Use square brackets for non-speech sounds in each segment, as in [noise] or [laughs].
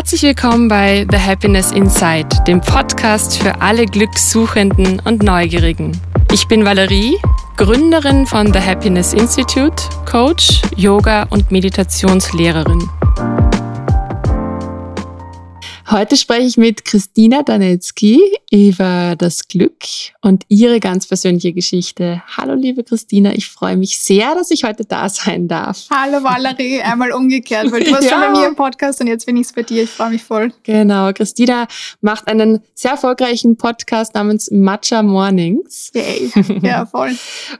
Herzlich willkommen bei The Happiness Inside, dem Podcast für alle Glückssuchenden und Neugierigen. Ich bin Valerie, Gründerin von The Happiness Institute, Coach, Yoga und Meditationslehrerin. Heute spreche ich mit Christina Danetzky über das Glück und ihre ganz persönliche Geschichte. Hallo liebe Christina, ich freue mich sehr, dass ich heute da sein darf. Hallo Valerie, einmal umgekehrt, weil du warst ja. schon bei mir im Podcast und jetzt bin ich es bei dir. Ich freue mich voll. Genau, Christina macht einen sehr erfolgreichen Podcast namens Matcha Mornings. Yay. [laughs] Ja, voll.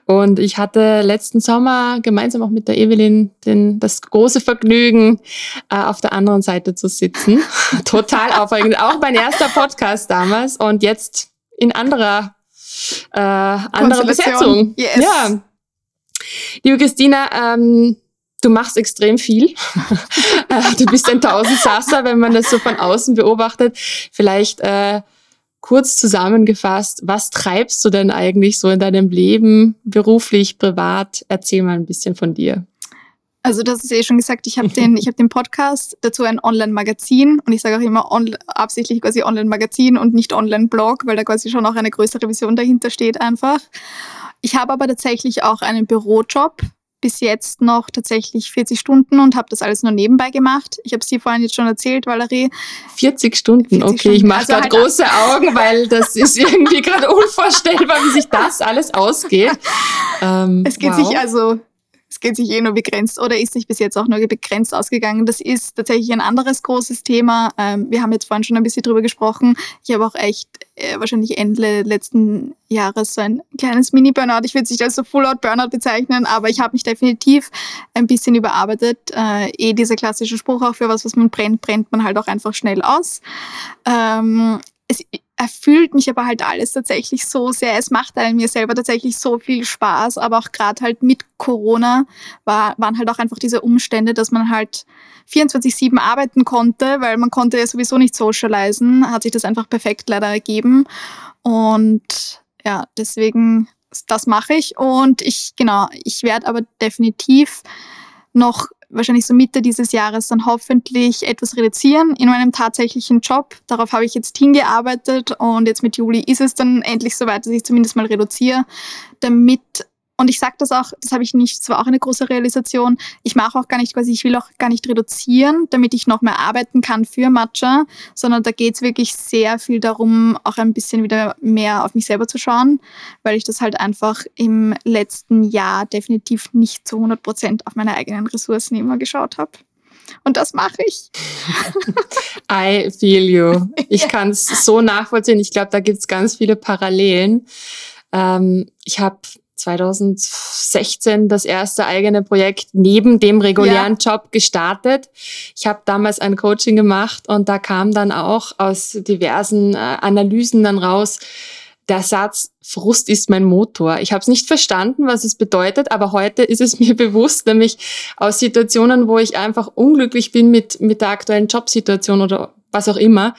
und ich hatte letzten Sommer gemeinsam auch mit der Evelyn den, das große Vergnügen, äh, auf der anderen Seite zu sitzen. [laughs] Total total aufregend. Auch mein erster Podcast damals und jetzt in anderer, äh, anderer Besetzung. Yes. Ja. Liebe Christina, ähm, du machst extrem viel. [laughs] Äh, du bist ein Tausendsasser, wenn man das so von außen beobachtet. Vielleicht äh, kurz zusammengefasst, was treibst du denn eigentlich so in deinem Leben, beruflich, privat? Erzähl mal ein bisschen von dir. Also das ist eh schon gesagt, ich habe den, ich hab den Podcast, dazu ein Online-Magazin und ich sage auch immer on, absichtlich quasi Online-Magazin und nicht Online-Blog, weil da quasi schon auch eine größere Vision dahinter steht einfach. Ich habe aber tatsächlich auch einen Bürojob, bis jetzt noch tatsächlich 40 Stunden und habe das alles nur nebenbei gemacht. Ich habe es dir vorhin jetzt schon erzählt, Valerie. 40 Stunden, 40 okay. Stunden. Ich mache also gerade halt große Augen, weil das ist irgendwie gerade unvorstellbar, wie sich das alles ausgeht. [laughs] Ähm, es geht wow. sich also es geht sich eh nur begrenzt oder ist sich bis jetzt auch nur begrenzt ausgegangen. Das ist tatsächlich ein anderes großes Thema. Ähm, wir haben jetzt vorhin schon ein bisschen drüber gesprochen. Ich habe auch echt äh, wahrscheinlich Ende letzten Jahres so ein kleines Mini-Burnout. Ich würde es nicht als so Full-Out-Burnout bezeichnen, aber ich habe mich definitiv ein bisschen überarbeitet. Äh, eh dieser klassische Spruch auch für was, was man brennt, brennt man halt auch einfach schnell aus. Ähm, es erfüllt mich aber halt alles tatsächlich so sehr. Es macht einem mir selber tatsächlich so viel Spaß, aber auch gerade halt mit Corona war, waren halt auch einfach diese Umstände, dass man halt 24-7 arbeiten konnte, weil man konnte ja sowieso nicht socialisen, hat sich das einfach perfekt leider ergeben. Und ja, deswegen, das mache ich. Und ich, genau, ich werde aber definitiv noch wahrscheinlich so Mitte dieses Jahres dann hoffentlich etwas reduzieren in meinem tatsächlichen Job. Darauf habe ich jetzt hingearbeitet und jetzt mit Juli ist es dann endlich soweit, dass ich zumindest mal reduziere, damit und ich sage das auch, das habe ich nicht, das war auch eine große Realisation. Ich mache auch gar nicht quasi, ich will auch gar nicht reduzieren, damit ich noch mehr arbeiten kann für Matcha, sondern da geht es wirklich sehr viel darum, auch ein bisschen wieder mehr auf mich selber zu schauen, weil ich das halt einfach im letzten Jahr definitiv nicht zu 100 Prozent auf meine eigenen Ressourcen immer geschaut habe. Und das mache ich. [laughs] I feel you. Ich kann es so nachvollziehen. Ich glaube, da gibt es ganz viele Parallelen. Ähm, ich habe 2016 das erste eigene Projekt neben dem regulären ja. Job gestartet. Ich habe damals ein Coaching gemacht und da kam dann auch aus diversen äh, Analysen dann raus, der Satz, Frust ist mein Motor. Ich habe es nicht verstanden, was es bedeutet, aber heute ist es [laughs] mir bewusst, nämlich aus Situationen, wo ich einfach unglücklich bin mit, mit der aktuellen Jobsituation oder was auch immer,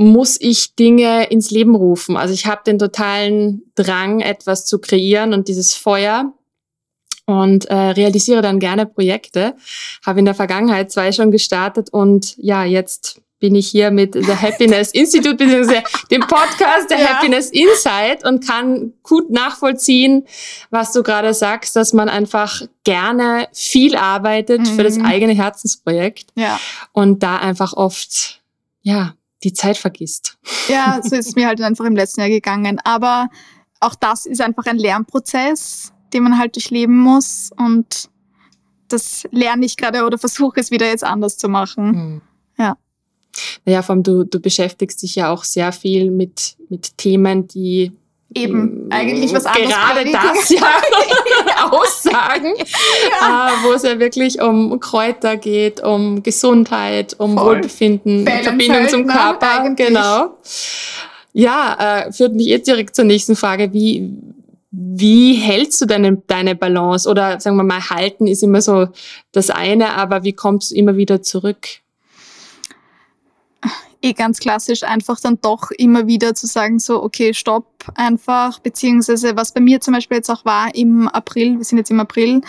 muss ich Dinge ins Leben rufen. Also ich habe den totalen Drang, etwas zu kreieren und dieses Feuer und äh, realisiere dann gerne Projekte. Habe in der Vergangenheit zwei schon gestartet und ja, jetzt bin ich hier mit The [laughs] Happiness Institute bzw. dem Podcast der ja. Happiness Insight und kann gut nachvollziehen, was du gerade sagst, dass man einfach gerne viel arbeitet mhm. für das mhm. eigene Herzensprojekt ja. und da einfach oft ja die Zeit vergisst. Ja, so ist es mir halt einfach im letzten Jahr gegangen. Aber auch das ist einfach ein Lernprozess, den man halt durchleben muss. Und das lerne ich gerade oder versuche es wieder jetzt anders zu machen. Mhm. Ja. Naja, vor allem du, du beschäftigst dich ja auch sehr viel mit, mit Themen, die Eben, eigentlich was anderes. Gerade das ja [laughs] [laughs] aussagen, ja. Äh, wo es ja wirklich um Kräuter geht, um Gesundheit, um Voll. Wohlbefinden, Balance Verbindung halt, zum ne, Körper. Ne? Genau. Ja, äh, führt mich jetzt direkt zur nächsten Frage. Wie, wie hältst du deine, deine Balance? Oder sagen wir mal, halten ist immer so das eine, aber wie kommst du immer wieder zurück? Eh ganz klassisch einfach dann doch immer wieder zu sagen, so, okay, stopp einfach, beziehungsweise was bei mir zum Beispiel jetzt auch war im April, wir sind jetzt im April,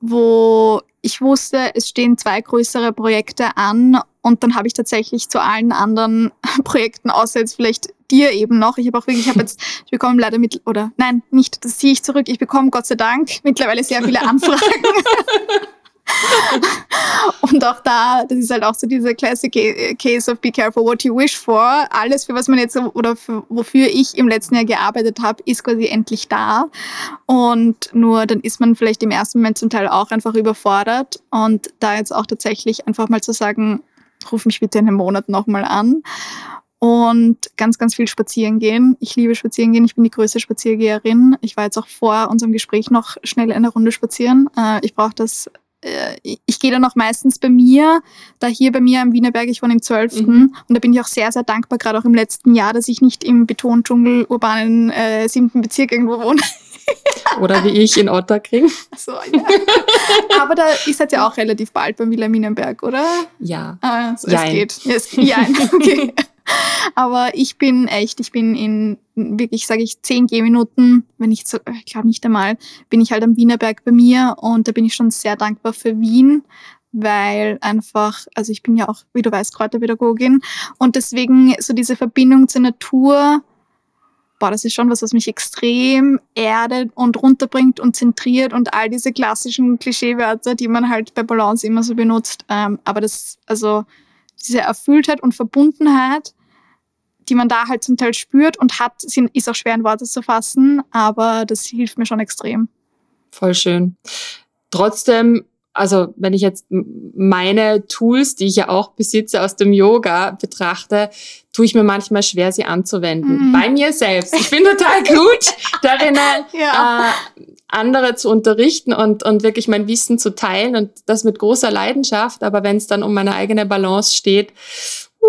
wo ich wusste, es stehen zwei größere Projekte an und dann habe ich tatsächlich zu allen anderen [laughs] Projekten, außer jetzt vielleicht dir eben noch, ich habe auch wirklich, ich habe jetzt, ich bekomme leider mit, oder nein, nicht, das ziehe ich zurück, ich bekomme Gott sei Dank mittlerweile sehr viele [laughs] Anfragen. [laughs] [laughs] und auch da, das ist halt auch so dieser Classic Case of Be careful what you wish for. Alles, für was man jetzt oder für, wofür ich im letzten Jahr gearbeitet habe, ist quasi endlich da. Und nur dann ist man vielleicht im ersten Moment zum Teil auch einfach überfordert. Und da jetzt auch tatsächlich einfach mal zu sagen, ruf mich bitte in einem Monat nochmal an und ganz, ganz viel spazieren gehen. Ich liebe spazieren gehen. Ich bin die größte Spaziergeherin. Ich war jetzt auch vor unserem Gespräch noch schnell eine Runde spazieren. Äh, ich brauche das äh, ich gehe dann auch meistens bei mir, da hier bei mir am Wienerberg, ich wohne im 12. Mhm. Und da bin ich auch sehr, sehr dankbar, gerade auch im letzten Jahr, dass ich nicht im Betondschungel urbanen äh, siebten Bezirk irgendwo wohne. [laughs] Oder wie ich in Otterkring. So, ja. Aber da ist halt ja auch relativ bald beim Wilhelminenberg, oder? Ja. Ah, so, es geht. Es, ja, [laughs] okay. Aber ich bin echt, ich bin in wirklich, sage ich, zehn Gehminuten, wenn ich so, ich glaube nicht einmal, bin ich halt am Wienerberg bei mir und da bin ich schon sehr dankbar für Wien, weil einfach, also ich bin ja auch, wie du weißt, Kräuterpädagogin und deswegen so diese Verbindung zur Natur, boah, das ist schon was, was mich extrem erdet und runterbringt und zentriert und all diese klassischen Klischeewörter, die man halt bei Balance immer so benutzt. Ähm, aber das, also diese Erfülltheit und Verbundenheit, die man da halt zum Teil spürt und hat, ist auch schwer in Worte zu fassen, aber das hilft mir schon extrem. Voll schön. Trotzdem, also wenn ich jetzt meine Tools, die ich ja auch besitze aus dem Yoga betrachte, tue ich mir manchmal schwer, sie anzuwenden. Mhm. Bei mir selbst. Ich bin total [laughs] gut darin, ja. äh, andere zu unterrichten und, und wirklich mein Wissen zu teilen und das mit großer Leidenschaft. Aber wenn es dann um meine eigene Balance steht, uh,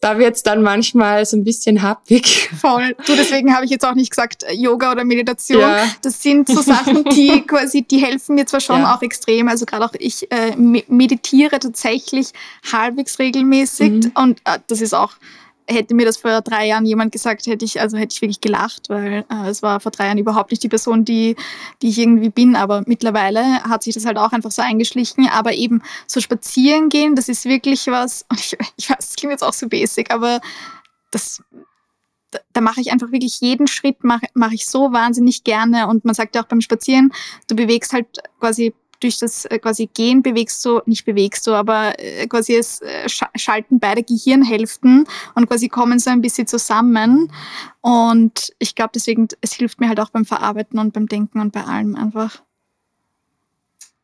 da wird's dann manchmal so ein bisschen happig. [laughs] Voll. Du, deswegen habe ich jetzt auch nicht gesagt äh, Yoga oder Meditation. Ja. Das sind so Sachen, [laughs] die quasi, die helfen mir zwar schon ja. auch extrem. Also gerade auch ich äh, meditiere tatsächlich halbwegs regelmäßig mhm. und äh, das ist auch hätte mir das vor drei Jahren jemand gesagt, hätte ich, also hätte ich wirklich gelacht, weil äh, es war vor drei Jahren überhaupt nicht die Person, die, die ich irgendwie bin. Aber mittlerweile hat sich das halt auch einfach so eingeschlichen. Aber eben so spazieren gehen, das ist wirklich was, und ich, ich weiß, das klingt jetzt auch so basic, aber das, da, mache ich einfach wirklich jeden Schritt, mache mach ich so wahnsinnig gerne. Und man sagt ja auch beim Spazieren, du bewegst halt quasi durch das äh, quasi Gehen bewegst du, nicht bewegst du, aber äh, quasi es äh, schalten beide Gehirnhälften und quasi kommen so ein bisschen zusammen. Und ich glaube deswegen, es hilft mir halt auch beim Verarbeiten und beim Denken und bei allem einfach.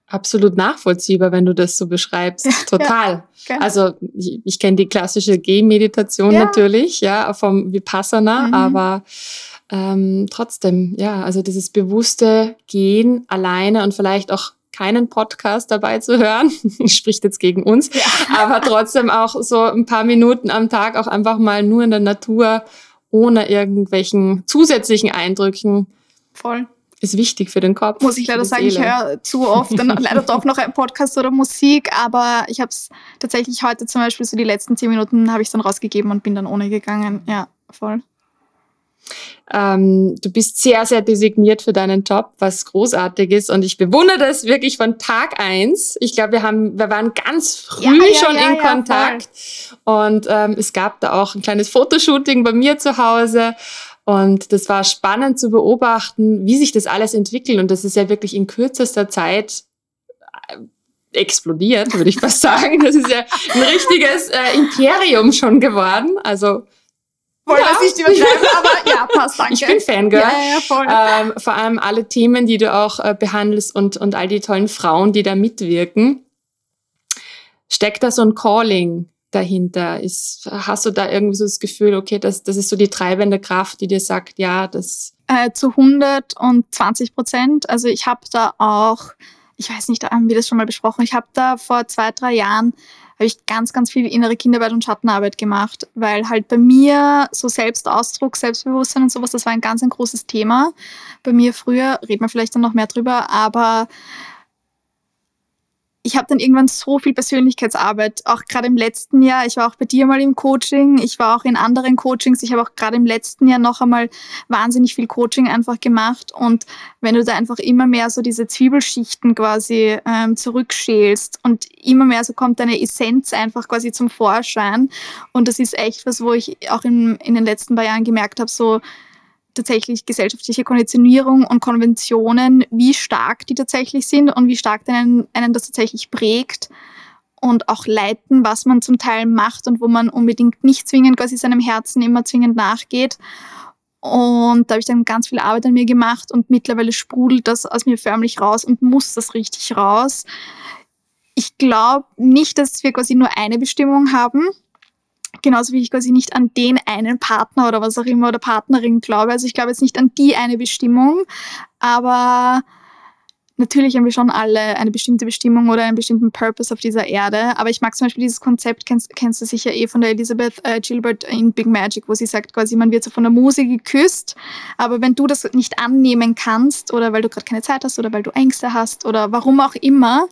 Absolut nachvollziehbar, wenn du das so beschreibst. [laughs] Total. Ja, also ich, ich kenne die klassische Gehmeditation ja. natürlich, ja, vom Vipassana, mhm. aber ähm, trotzdem, ja, also dieses bewusste Gehen alleine und vielleicht auch keinen Podcast dabei zu hören, [laughs] spricht jetzt gegen uns, ja. aber trotzdem auch so ein paar Minuten am Tag auch einfach mal nur in der Natur ohne irgendwelchen zusätzlichen Eindrücken. Voll. Ist wichtig für den Kopf. Muss ich leider sagen, ich höre zu oft dann [laughs] leider doch noch ein Podcast oder Musik, aber ich habe es tatsächlich heute zum Beispiel so die letzten zehn Minuten habe ich dann rausgegeben und bin dann ohne gegangen. Ja, voll. Ähm, du bist sehr, sehr designiert für deinen Job, was großartig ist. Und ich bewundere das wirklich von Tag eins. Ich glaube, wir haben, wir waren ganz früh ja, ja, schon ja, in Kontakt. Und ähm, es gab da auch ein kleines Fotoshooting bei mir zu Hause. Und das war spannend zu beobachten, wie sich das alles entwickelt. Und das ist ja wirklich in kürzester Zeit äh, explodiert, würde ich fast [laughs] sagen. Das ist ja ein richtiges äh, Imperium schon geworden. Also wollte ja. das nicht übertreiben, [laughs] aber ja, passt, danke. Ich bin Fangirl. Ja, ja, voll. Ähm, vor allem alle Themen, die du auch äh, behandelst und, und all die tollen Frauen, die da mitwirken. Steckt da so ein Calling dahinter? Ist, hast du da irgendwie so das Gefühl, okay, das, das ist so die treibende Kraft, die dir sagt, ja, das... Äh, zu 120 Prozent. Also ich habe da auch, ich weiß nicht, haben wir das schon mal besprochen, ich habe da vor zwei, drei Jahren habe ich ganz, ganz viel innere Kinderarbeit und Schattenarbeit gemacht, weil halt bei mir so Selbstausdruck, Selbstbewusstsein und sowas, das war ein ganz ein großes Thema. Bei mir früher, reden wir vielleicht dann noch mehr drüber, aber ich habe dann irgendwann so viel Persönlichkeitsarbeit, auch gerade im letzten Jahr. Ich war auch bei dir mal im Coaching, ich war auch in anderen Coachings. Ich habe auch gerade im letzten Jahr noch einmal wahnsinnig viel Coaching einfach gemacht. Und wenn du da einfach immer mehr so diese Zwiebelschichten quasi ähm, zurückschälst und immer mehr so kommt deine Essenz einfach quasi zum Vorschein. Und das ist echt was, wo ich auch in, in den letzten paar Jahren gemerkt habe, so tatsächlich gesellschaftliche Konditionierung und Konventionen, wie stark die tatsächlich sind und wie stark einen, einen das tatsächlich prägt und auch leiten, was man zum Teil macht und wo man unbedingt nicht zwingend quasi seinem Herzen immer zwingend nachgeht. Und da habe ich dann ganz viel Arbeit an mir gemacht und mittlerweile sprudelt das aus mir förmlich raus und muss das richtig raus. Ich glaube nicht, dass wir quasi nur eine Bestimmung haben, Genauso wie ich quasi nicht an den einen Partner oder was auch immer oder Partnerin glaube. Also ich glaube jetzt nicht an die eine Bestimmung, aber natürlich haben wir schon alle eine bestimmte Bestimmung oder einen bestimmten Purpose auf dieser Erde. Aber ich mag zum Beispiel dieses Konzept, kennst, kennst du sicher eh von der Elizabeth äh, Gilbert in Big Magic, wo sie sagt quasi, man wird so von der Muse geküsst, aber wenn du das nicht annehmen kannst oder weil du gerade keine Zeit hast oder weil du Ängste hast oder warum auch immer,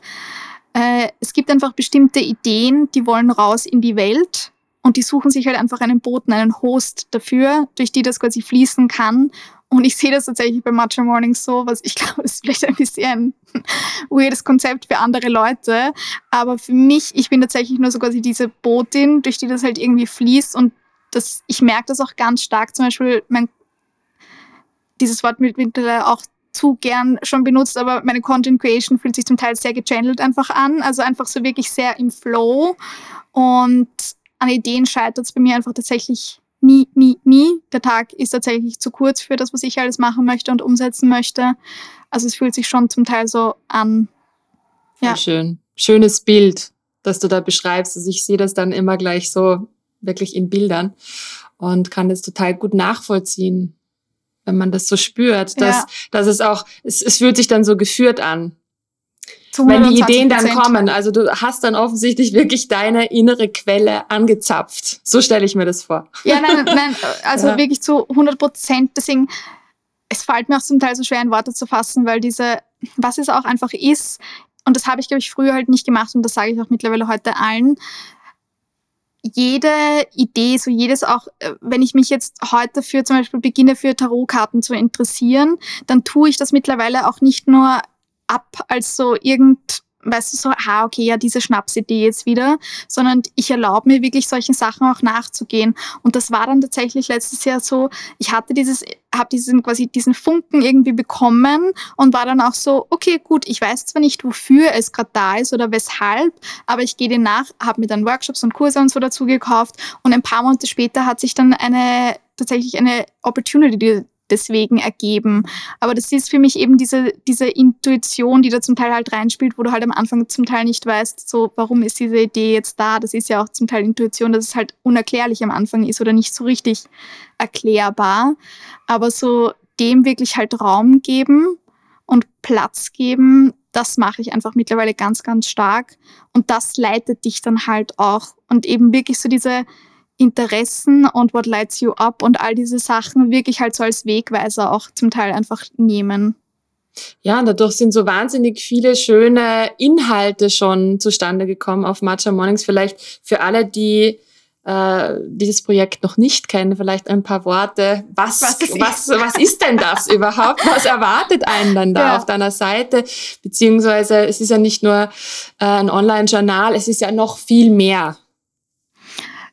äh, es gibt einfach bestimmte Ideen, die wollen raus in die Welt und die suchen sich halt einfach einen Boten, einen Host dafür, durch die das quasi fließen kann. Und ich sehe das tatsächlich bei Matcha Mornings so, was ich [laughs] glaube, ist vielleicht ein bisschen ein weirdes Konzept für andere Leute. Aber für mich, ich bin tatsächlich nur so quasi diese Botin, durch die das halt irgendwie fließt. Und das, ich merke das auch ganz stark. Zum Beispiel, mein, dieses Wort wird mittlerweile auch zu gern schon benutzt, aber meine Content Creation fühlt sich zum Teil sehr gechannelt einfach an. Also einfach so wirklich sehr im Flow. Und an Ideen scheitert es bei mir einfach tatsächlich nie, nie, nie. Der Tag ist tatsächlich zu kurz für das, was ich alles machen möchte und umsetzen möchte. Also es fühlt sich schon zum Teil so an. Ja. schön. Schönes Bild, das du da beschreibst. Also ich sehe das dann immer gleich so wirklich in Bildern und kann das total gut nachvollziehen, wenn man das so spürt, dass, ja. dass es auch, es, es fühlt sich dann so geführt an wenn die Ideen dann kommen. Also du hast dann offensichtlich wirklich deine innere Quelle angezapft. So stelle ich mir das vor. Ja, nein, [laughs] nein, also ja. wirklich zu 100 Prozent. Deswegen, es fällt mir auch zum Teil so schwer in Worte zu fassen, weil diese, was es auch einfach ist, und das habe ich, glaube ich, früher halt nicht gemacht und das sage ich auch mittlerweile heute allen, jede Idee, so jedes auch, äh, wenn ich mich jetzt heute für zum Beispiel beginne für Tarotkarten zu interessieren, dann tue ich das mittlerweile auch nicht nur ab als so irgend, weißt du, so, ah, okay, ja, diese Schnapsidee jetzt wieder, sondern ich erlaube mir wirklich solchen Sachen auch nachzugehen. Und das war dann tatsächlich letztes Jahr so, ich hatte dieses, habe diesen quasi diesen Funken irgendwie bekommen und war dann auch so, okay, gut, ich weiß zwar nicht, wofür es gerade da ist oder weshalb, aber ich gehe den nach, habe mir dann Workshops und Kurse und so dazu gekauft und ein paar Monate später hat sich dann eine tatsächlich eine Opportunity deswegen ergeben. Aber das ist für mich eben diese, diese Intuition, die da zum Teil halt reinspielt, wo du halt am Anfang zum Teil nicht weißt, so, warum ist diese Idee jetzt da? Das ist ja auch zum Teil Intuition, dass es halt unerklärlich am Anfang ist oder nicht so richtig erklärbar. Aber so dem wirklich halt Raum geben und Platz geben, das mache ich einfach mittlerweile ganz, ganz stark. Und das leitet dich dann halt auch. Und eben wirklich so diese, Interessen und what lights you up und all diese Sachen wirklich halt so als Wegweiser auch zum Teil einfach nehmen. Ja, und dadurch sind so wahnsinnig viele schöne Inhalte schon zustande gekommen auf Matcha Mornings. Vielleicht für alle, die äh, dieses Projekt noch nicht kennen, vielleicht ein paar Worte. Was, was, ist, was, was ist denn das [laughs] überhaupt? Was erwartet einen dann da ja. auf deiner Seite? Beziehungsweise es ist ja nicht nur äh, ein Online-Journal, es ist ja noch viel mehr.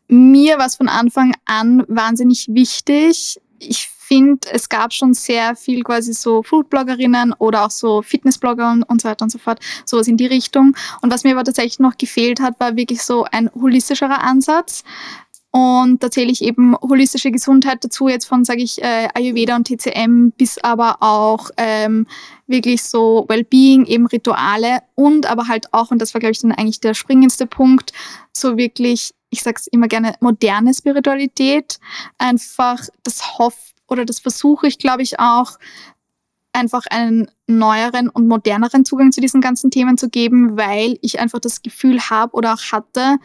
Mir war es von Anfang an wahnsinnig wichtig. Ich finde, es gab schon sehr viel quasi so Foodbloggerinnen oder auch so Fitnessblogger und, und so weiter und so fort, sowas in die Richtung. Und was mir aber tatsächlich noch gefehlt hat, war wirklich so ein holistischerer Ansatz. Und da zähle ich eben holistische Gesundheit dazu, jetzt von, sage ich, äh, Ayurveda und TCM bis aber auch ähm, wirklich so Wellbeing, eben Rituale und aber halt auch, und das war, glaube ich, dann eigentlich der springendste Punkt, so wirklich ich sage es immer gerne, moderne Spiritualität. Einfach das Hoff oder das versuche ich, glaube ich, auch, einfach einen neueren und moderneren Zugang zu diesen ganzen Themen zu geben, weil ich einfach das Gefühl habe oder auch hatte,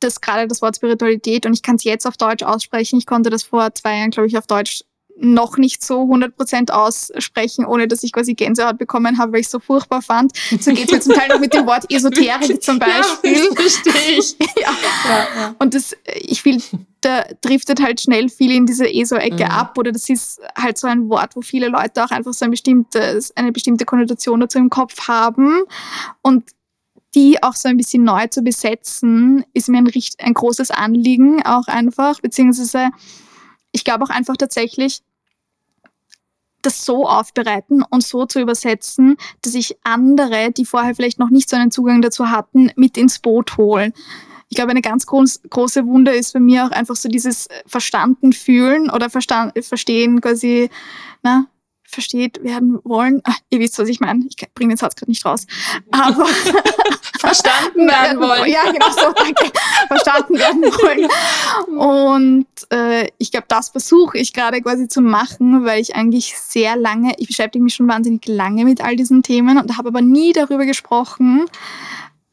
dass gerade das Wort Spiritualität, und ich kann es jetzt auf Deutsch aussprechen, ich konnte das vor zwei Jahren, glaube ich, auf Deutsch noch nicht so 100% aussprechen, ohne dass ich quasi Gänsehaut bekommen habe, weil ich es so furchtbar fand. So geht es mir zum Teil noch mit dem Wort Esoterik zum Beispiel. Ja, [laughs] verstehe ich. [laughs] ja. Ja, ja. Und das, ich will, da driftet halt schnell viel in diese ESO-Ecke mhm. ab oder das ist halt so ein Wort, wo viele Leute auch einfach so ein bestimmtes, eine bestimmte Konnotation dazu im Kopf haben und die auch so ein bisschen neu zu besetzen, ist mir ein, ein großes Anliegen auch einfach, beziehungsweise ich glaube auch einfach tatsächlich, das so aufbereiten und so zu übersetzen, dass ich andere, die vorher vielleicht noch nicht so einen Zugang dazu hatten, mit ins Boot hole. Ich glaube, eine ganz groß, große Wunder ist für mich auch einfach so dieses Verstanden fühlen oder verstand, verstehen quasi, na, versteht werden wollen. Ach, ihr wisst, was ich meine. Ich bringe den Satz gerade nicht raus. Aber [laughs] verstanden werden [laughs] wollen. Ja, genau so, danke. verstanden werden wollen. Und äh, ich glaube, das versuche ich gerade quasi zu machen, weil ich eigentlich sehr lange, ich beschäftige mich schon wahnsinnig lange mit all diesen Themen und habe aber nie darüber gesprochen,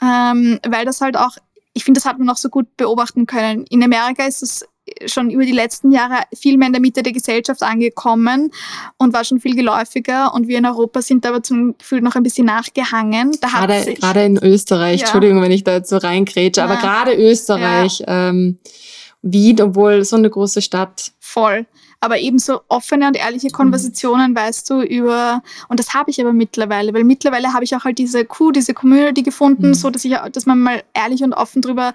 ähm, weil das halt auch, ich finde, das hat man auch so gut beobachten können. In Amerika ist es schon über die letzten Jahre viel mehr in der Mitte der Gesellschaft angekommen und war schon viel geläufiger. Und wir in Europa sind aber zum Gefühl noch ein bisschen nachgehangen. Da gerade, gerade in Österreich, ja. Entschuldigung, wenn ich da jetzt so reingrätsche, aber gerade Österreich, ja. ähm, Wien, obwohl so eine große Stadt. Voll. Aber eben so offene und ehrliche Konversationen, mhm. weißt du, über, und das habe ich aber mittlerweile, weil mittlerweile habe ich auch halt diese Crew, diese Community gefunden, mhm. so dass ich, dass man mal ehrlich und offen drüber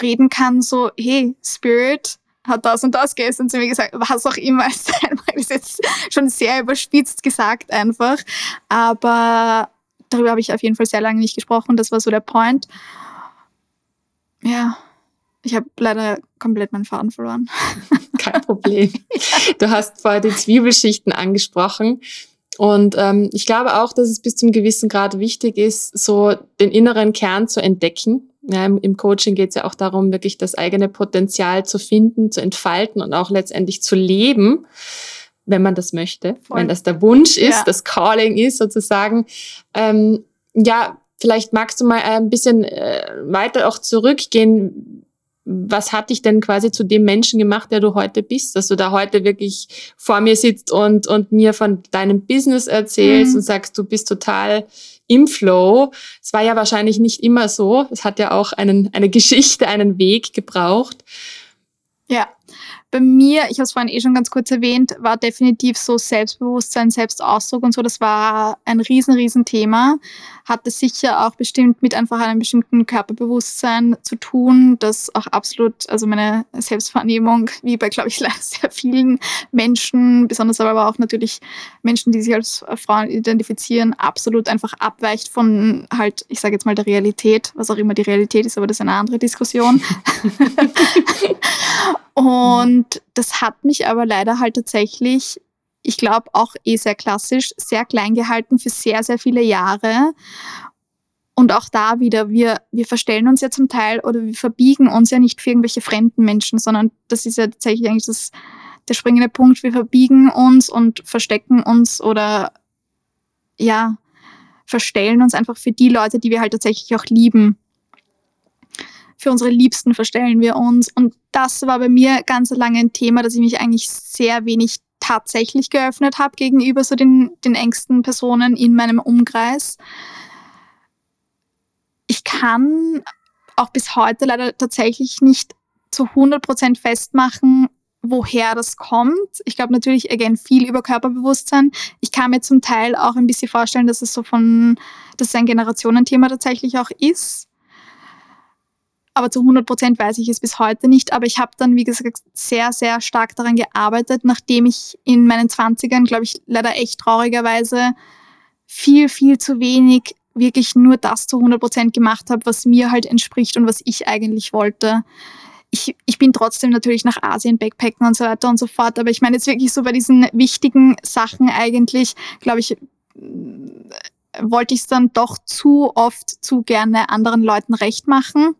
reden kann, so, hey, Spirit, hat das und das gestern zu mir gesagt, was auch immer es sein mag, ist jetzt schon sehr überspitzt gesagt einfach. Aber darüber habe ich auf jeden Fall sehr lange nicht gesprochen. Das war so der Point. Ja, ich habe leider komplett meinen Faden verloren. [laughs] Kein Problem. Du hast vorher die Zwiebelschichten angesprochen. Und ähm, ich glaube auch, dass es bis zum gewissen Grad wichtig ist, so den inneren Kern zu entdecken ja, im, im Coaching geht es ja auch darum, wirklich das eigene Potenzial zu finden, zu entfalten und auch letztendlich zu leben, wenn man das möchte, Voll. wenn das der Wunsch ist, ja. das Calling ist sozusagen. Ähm, ja, vielleicht magst du mal ein bisschen äh, weiter auch zurückgehen. Was hat dich denn quasi zu dem Menschen gemacht, der du heute bist, dass du da heute wirklich vor mir sitzt und, und mir von deinem Business erzählst mhm. und sagst, du bist total im Flow. Es war ja wahrscheinlich nicht immer so. Es hat ja auch einen, eine Geschichte, einen Weg gebraucht. Ja, bei mir, ich habe es vorhin eh schon ganz kurz erwähnt, war definitiv so Selbstbewusstsein, Selbstausdruck und so, das war ein riesen, riesen Thema. Hatte sicher auch bestimmt mit einfach einem bestimmten Körperbewusstsein zu tun, das auch absolut, also meine Selbstwahrnehmung, wie bei, glaube ich, [laughs] sehr vielen Menschen, besonders aber auch natürlich Menschen, die sich als Frauen identifizieren, absolut einfach abweicht von halt, ich sage jetzt mal der Realität, was auch immer die Realität ist, aber das ist eine andere Diskussion. [laughs] Und das hat mich aber leider halt tatsächlich, ich glaube auch eh sehr klassisch, sehr klein gehalten für sehr, sehr viele Jahre. Und auch da wieder, wir, wir verstellen uns ja zum Teil oder wir verbiegen uns ja nicht für irgendwelche fremden Menschen, sondern das ist ja tatsächlich eigentlich das, der springende Punkt. Wir verbiegen uns und verstecken uns oder ja, verstellen uns einfach für die Leute, die wir halt tatsächlich auch lieben für unsere Liebsten verstellen wir uns. Und das war bei mir ganz lange ein Thema, dass ich mich eigentlich sehr wenig tatsächlich geöffnet habe gegenüber so den, den engsten Personen in meinem Umkreis. Ich kann auch bis heute leider tatsächlich nicht zu 100% festmachen, woher das kommt. Ich glaube natürlich, again, viel über Körperbewusstsein. Ich kann mir zum Teil auch ein bisschen vorstellen, dass es so von, dass es ein Generationenthema tatsächlich auch ist aber zu 100 Prozent weiß ich es bis heute nicht. Aber ich habe dann, wie gesagt, sehr, sehr stark daran gearbeitet, nachdem ich in meinen 20ern, glaube ich, leider echt traurigerweise viel, viel zu wenig wirklich nur das zu 100 Prozent gemacht habe, was mir halt entspricht und was ich eigentlich wollte. Ich, ich bin trotzdem natürlich nach Asien backpacken und so weiter und so fort. Aber ich meine jetzt wirklich so bei diesen wichtigen Sachen eigentlich, glaube ich, wollte ich es dann doch zu oft, zu gerne anderen Leuten recht machen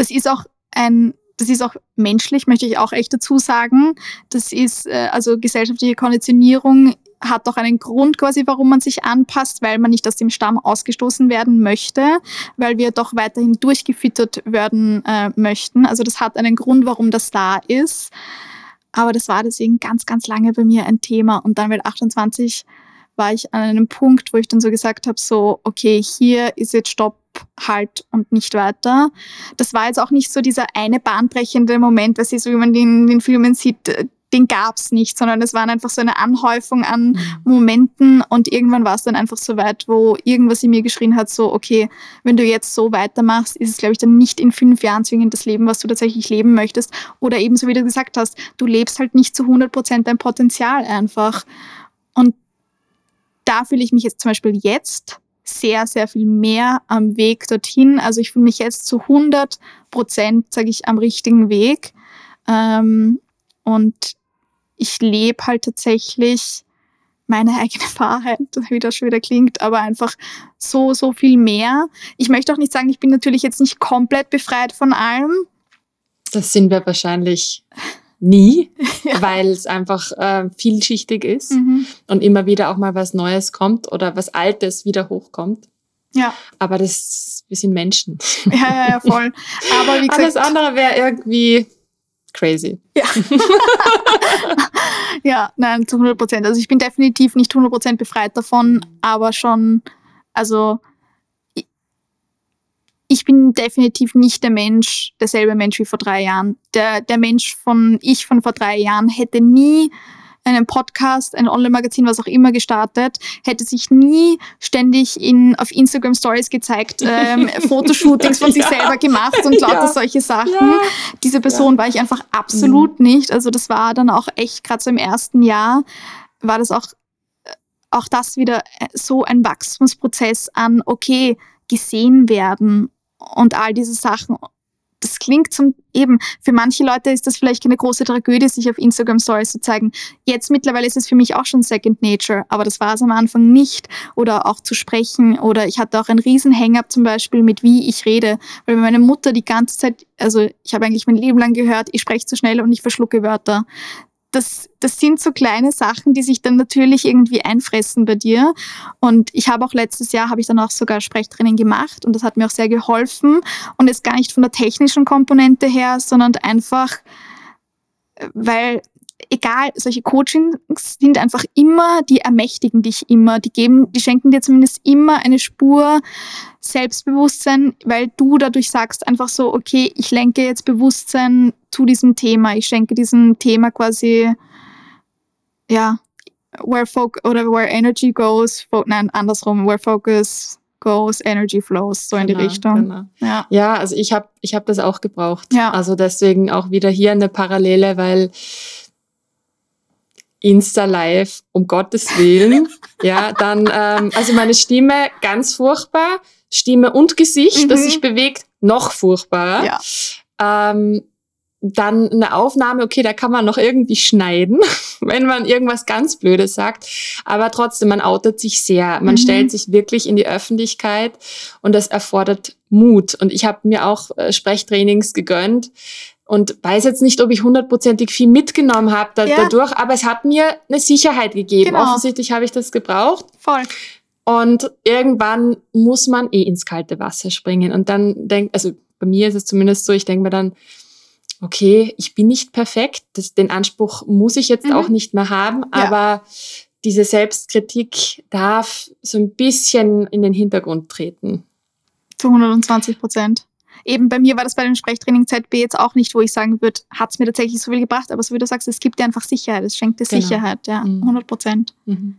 das ist auch ein, das ist auch menschlich, möchte ich auch echt dazu sagen. Das ist, äh, also gesellschaftliche Konditionierung hat doch einen Grund quasi, warum man sich anpasst, weil man nicht aus dem Stamm ausgestoßen werden möchte, weil wir doch weiterhin durchgefüttert werden äh, möchten. Also das hat einen Grund, warum das da ist. Aber das war deswegen ganz, ganz lange bei mir ein Thema. Und dann mit 28 war ich an einem Punkt, wo ich dann so gesagt habe, so, okay, hier ist jetzt Stopp, halt und nicht weiter. Das war jetzt auch nicht so dieser eine bahnbrechende Moment, was so wie man den in den Filmen sieht, äh, den gab's nicht, sondern es waren einfach so eine Anhäufung an mhm. Momenten und irgendwann war es dann einfach so weit, wo irgendwas in mir geschrien hat, so, okay, wenn du jetzt so weitermachst, ist es, glaube ich, dann nicht in fünf Jahren zwingend das Leben, was du tatsächlich leben möchtest. Oder eben, so wie du gesagt hast, du lebst halt nicht zu 100 Prozent dein Potenzial einfach. Und da fühle ich mich jetzt zum Beispiel jetzt sehr, sehr viel mehr am Weg dorthin. Also ich fühle mich jetzt zu 100 Prozent, sage ich, am richtigen Weg. Ähm, und ich lebe halt tatsächlich meine eigene [laughs] Wahrheit, wie das schon wieder klingt, aber einfach so, so viel mehr. Ich möchte auch nicht sagen, ich bin natürlich jetzt nicht komplett befreit von allem. Das sind wir wahrscheinlich nie, [laughs] ja. weil es einfach äh, vielschichtig ist mhm. und immer wieder auch mal was Neues kommt oder was Altes wieder hochkommt. Ja. Aber das, wir sind Menschen. Ja, ja, ja, voll. Aber wie [laughs] gesagt, Alles andere wäre irgendwie crazy. Ja. [laughs] ja, nein, zu 100 Prozent. Also ich bin definitiv nicht 100 Prozent befreit davon, aber schon, also ich bin definitiv nicht der Mensch, derselbe Mensch wie vor drei Jahren. Der, der Mensch von ich von vor drei Jahren hätte nie einen Podcast, ein Online-Magazin, was auch immer gestartet, hätte sich nie ständig in, auf Instagram Stories gezeigt, [laughs] ähm, Fotoshootings von sich ja. selber gemacht und lauter ja. solche Sachen. Ja. Diese Person war ich einfach absolut mhm. nicht. Also das war dann auch echt, gerade so im ersten Jahr, war das auch, äh, auch das wieder äh, so ein Wachstumsprozess an, okay, gesehen werden und all diese Sachen das klingt zum eben, für manche Leute ist das vielleicht keine große Tragödie, sich auf Instagram Stories zu zeigen. Jetzt mittlerweile ist es für mich auch schon Second Nature, aber das war es am Anfang nicht. Oder auch zu sprechen. Oder ich hatte auch einen riesen Hang-up zum Beispiel mit wie ich rede. Weil meine Mutter die ganze Zeit, also ich habe eigentlich mein Leben lang gehört, ich spreche zu schnell und ich verschlucke Wörter das, das sind so kleine Sachen, die sich dann natürlich irgendwie einfressen bei dir. Und ich habe auch letztes Jahr, habe ich dann auch sogar Sprechtraining gemacht und das hat mir auch sehr geholfen. Und jetzt gar nicht von der technischen Komponente her, sondern einfach, weil egal, solche Coachings sind einfach immer, die ermächtigen dich immer, die geben, die schenken dir zumindest immer eine Spur Selbstbewusstsein, weil du dadurch sagst einfach so, okay, ich lenke jetzt Bewusstsein zu diesem Thema, ich schenke diesem Thema quasi, ja, where focus oder where energy goes, nein, andersrum, where focus goes, energy flows, so in die genau, Richtung. Genau. Ja. ja, also ich habe ich hab das auch gebraucht. Ja. Also deswegen auch wieder hier eine Parallele, weil Insta Live, um Gottes Willen. [laughs] ja, dann, ähm, also meine Stimme ganz furchtbar. Stimme und Gesicht, mhm. das sich bewegt, noch furchtbarer. Ja. Ähm, dann eine Aufnahme, okay, da kann man noch irgendwie schneiden, [laughs] wenn man irgendwas ganz Blödes sagt. Aber trotzdem, man outet sich sehr. Man mhm. stellt sich wirklich in die Öffentlichkeit und das erfordert Mut. Und ich habe mir auch äh, Sprechtrainings gegönnt, und weiß jetzt nicht, ob ich hundertprozentig viel mitgenommen habe da, ja. dadurch, aber es hat mir eine Sicherheit gegeben. Genau. Offensichtlich habe ich das gebraucht. Voll. Und irgendwann muss man eh ins kalte Wasser springen. Und dann denkt, also bei mir ist es zumindest so, ich denke mir dann, okay, ich bin nicht perfekt, das, den Anspruch muss ich jetzt mhm. auch nicht mehr haben, ja. aber diese Selbstkritik darf so ein bisschen in den Hintergrund treten. Zu 120 Prozent eben bei mir war das bei dem Sprechtraining ZB jetzt auch nicht, wo ich sagen würde, hat es mir tatsächlich so viel gebracht, aber so wie du sagst, es gibt dir einfach Sicherheit, es schenkt dir genau. Sicherheit, ja, 100 mhm. Prozent. Mhm.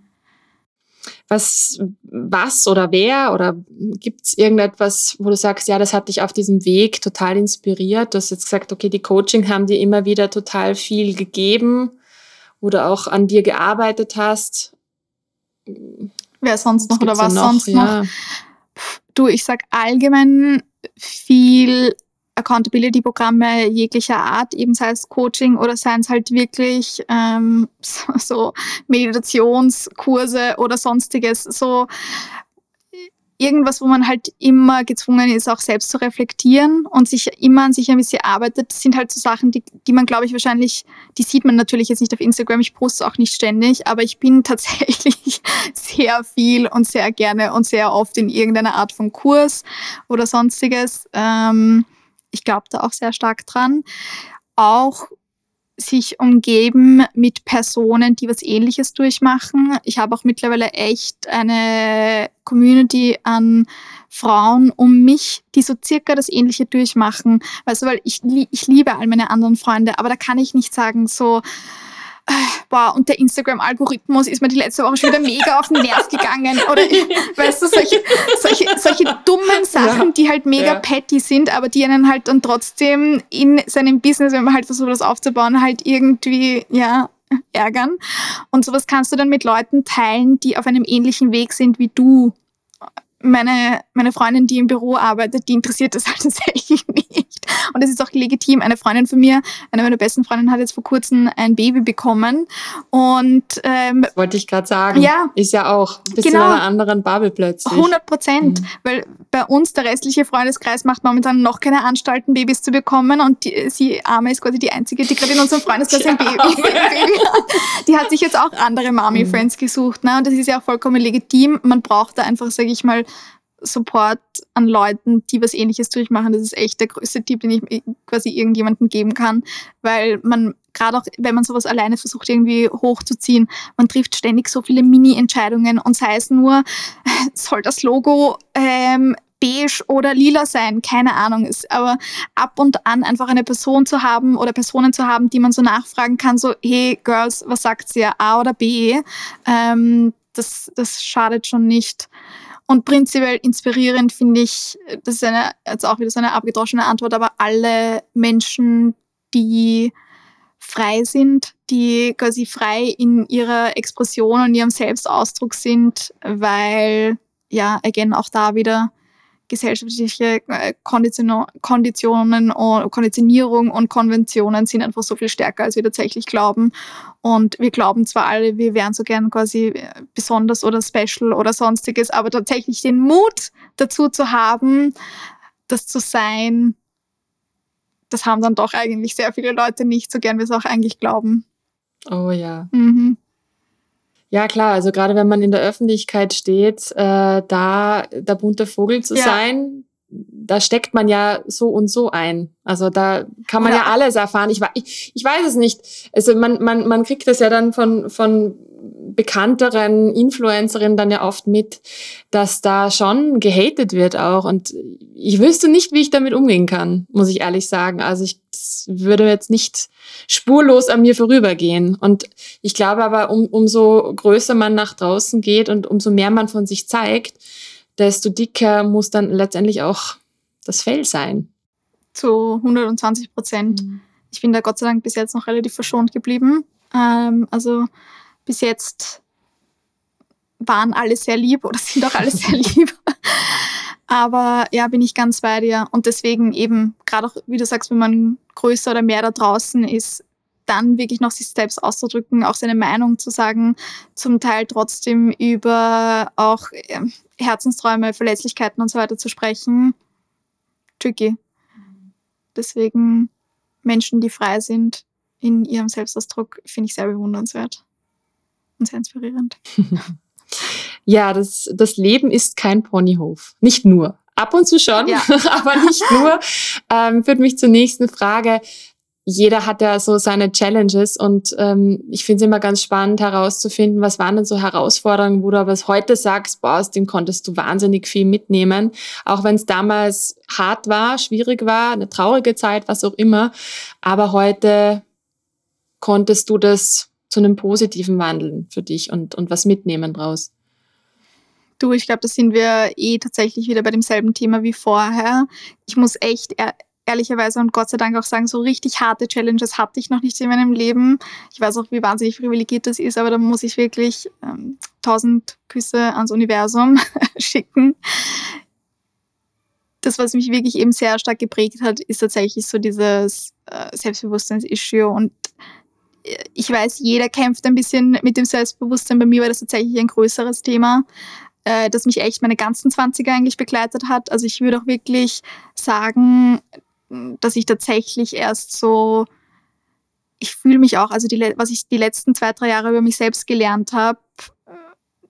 Was, was oder wer oder gibt es irgendetwas, wo du sagst, ja, das hat dich auf diesem Weg total inspiriert? Du hast jetzt gesagt, okay, die Coaching haben dir immer wieder total viel gegeben oder auch an dir gearbeitet hast. Wer sonst noch oder was noch? sonst ja. noch? Du, ich sag allgemein viel Accountability-Programme jeglicher Art, eben sei es Coaching oder seien es halt wirklich ähm, so, [laughs] so Meditationskurse oder sonstiges, so irgendwas, wo man halt immer gezwungen ist, auch selbst zu reflektieren und sich immer an sich ein bisschen arbeitet. Sind halt so Sachen, die, die man, glaube ich, wahrscheinlich, die sieht man natürlich jetzt nicht auf Instagram, ich poste auch nicht ständig, aber ich bin [laughs] tatsächlich sehr viel und sehr gerne und sehr oft in irgendeiner Art von Kurs oder sonstiges. Ähm, ich glaube da auch sehr stark dran. Auch sich umgeben mit Personen, die was Ähnliches durchmachen. Ich habe auch mittlerweile echt eine Community an Frauen um mich, die so circa das Ähnliche durchmachen. Weißt du, weil ich, ich liebe all meine anderen Freunde, aber da kann ich nicht sagen so, boah, und der Instagram-Algorithmus ist mir die letzte Woche schon wieder mega auf den Nerv gegangen. Oder, weißt du, solche, solche, solche dummen Sachen, ja. die halt mega ja. petty sind, aber die einen halt dann trotzdem in seinem Business, wenn man halt versucht, das aufzubauen, halt irgendwie, ja, ärgern. Und sowas kannst du dann mit Leuten teilen, die auf einem ähnlichen Weg sind wie du meine, meine Freundin, die im Büro arbeitet, die interessiert das halt [laughs] tatsächlich nicht. Und es ist auch legitim. Eine Freundin von mir, eine meiner besten Freundinnen, hat jetzt vor kurzem ein Baby bekommen. Und ähm, das wollte ich gerade sagen. Ja, ist ja auch ein bisschen genau, in einer anderen Bubble plötzlich. 100 Prozent. Mhm. Weil bei uns der restliche Freundeskreis macht momentan noch keine Anstalten, Babys zu bekommen. Und die, sie, Arme, ist quasi die Einzige, die gerade in unserem Freundeskreis ein Baby, ein Baby hat. Die hat sich jetzt auch andere Mami-Friends mhm. gesucht. Ne? Und das ist ja auch vollkommen legitim. Man braucht da einfach, sage ich mal, Support an Leuten, die was ähnliches durchmachen. Das ist echt der größte Tipp, den ich quasi irgendjemandem geben kann, weil man gerade auch, wenn man sowas alleine versucht irgendwie hochzuziehen, man trifft ständig so viele Mini-Entscheidungen und sei es nur, [laughs] soll das Logo ähm, beige oder lila sein, keine Ahnung ist. Aber ab und an einfach eine Person zu haben oder Personen zu haben, die man so nachfragen kann, so, hey Girls, was sagt ihr, A oder B? Ähm, das, das schadet schon nicht. Und prinzipiell inspirierend finde ich, das ist eine, jetzt auch wieder so eine abgedroschene Antwort, aber alle Menschen, die frei sind, die quasi frei in ihrer Expression und ihrem Selbstausdruck sind, weil, ja, again, auch da wieder gesellschaftliche äh, Konditionen und Konditionierung und Konventionen sind einfach so viel stärker, als wir tatsächlich glauben. Und wir glauben zwar alle, wir wären so gern quasi äh, besonders oder special oder sonstiges, aber tatsächlich den Mut dazu zu haben, das zu sein, das haben dann doch eigentlich sehr viele Leute nicht, so gern wir es auch eigentlich glauben. Oh ja. Mhm. Ja, klar, also gerade wenn man in der Öffentlichkeit steht, äh, da der bunte Vogel zu ja. sein, da steckt man ja so und so ein. Also da kann man ja, ja alles erfahren. Ich, ich, ich weiß es nicht. Also man, man, man kriegt das ja dann von, von bekannteren Influencerinnen dann ja oft mit, dass da schon gehatet wird auch. Und ich wüsste nicht, wie ich damit umgehen kann, muss ich ehrlich sagen. Also ich würde jetzt nicht spurlos an mir vorübergehen. Und ich glaube aber, um, umso größer man nach draußen geht und umso mehr man von sich zeigt, desto dicker muss dann letztendlich auch das Fell sein. Zu 120 Prozent. Mhm. Ich bin da Gott sei Dank bis jetzt noch relativ verschont geblieben. Ähm, also bis jetzt waren alle sehr lieb oder sind auch alle sehr [laughs] lieb. Aber ja, bin ich ganz bei dir. Und deswegen eben, gerade auch, wie du sagst, wenn man größer oder mehr da draußen ist, dann wirklich noch sich selbst auszudrücken, auch seine Meinung zu sagen, zum Teil trotzdem über auch ähm, Herzensträume, Verletzlichkeiten und so weiter zu sprechen. Tricky. Deswegen Menschen, die frei sind in ihrem Selbstausdruck, finde ich sehr bewundernswert und sehr inspirierend. [laughs] ja, das, das Leben ist kein Ponyhof. Nicht nur. Ab und zu schon, ja. [laughs] aber nicht nur. Ähm, führt mich zur nächsten Frage. Jeder hat ja so seine Challenges und ähm, ich finde es immer ganz spannend herauszufinden, was waren denn so Herausforderungen, wo du aber heute sagst, boah, aus dem konntest du wahnsinnig viel mitnehmen, auch wenn es damals hart war, schwierig war, eine traurige Zeit, was auch immer, aber heute konntest du das zu einem positiven wandeln für dich und, und was mitnehmen draus? Du, ich glaube, da sind wir eh tatsächlich wieder bei demselben Thema wie vorher. Ich muss echt ehr ehrlicherweise und Gott sei Dank auch sagen, so richtig harte Challenges hatte ich noch nicht in meinem Leben. Ich weiß auch, wie wahnsinnig privilegiert das ist, aber da muss ich wirklich ähm, tausend Küsse ans Universum [laughs] schicken. Das, was mich wirklich eben sehr stark geprägt hat, ist tatsächlich so dieses äh, Selbstbewusstseins-Issue und ich weiß, jeder kämpft ein bisschen mit dem Selbstbewusstsein. Bei mir war das tatsächlich ein größeres Thema, äh, das mich echt meine ganzen 20er eigentlich begleitet hat. Also ich würde auch wirklich sagen, dass ich tatsächlich erst so, ich fühle mich auch, also die, was ich die letzten zwei, drei Jahre über mich selbst gelernt habe,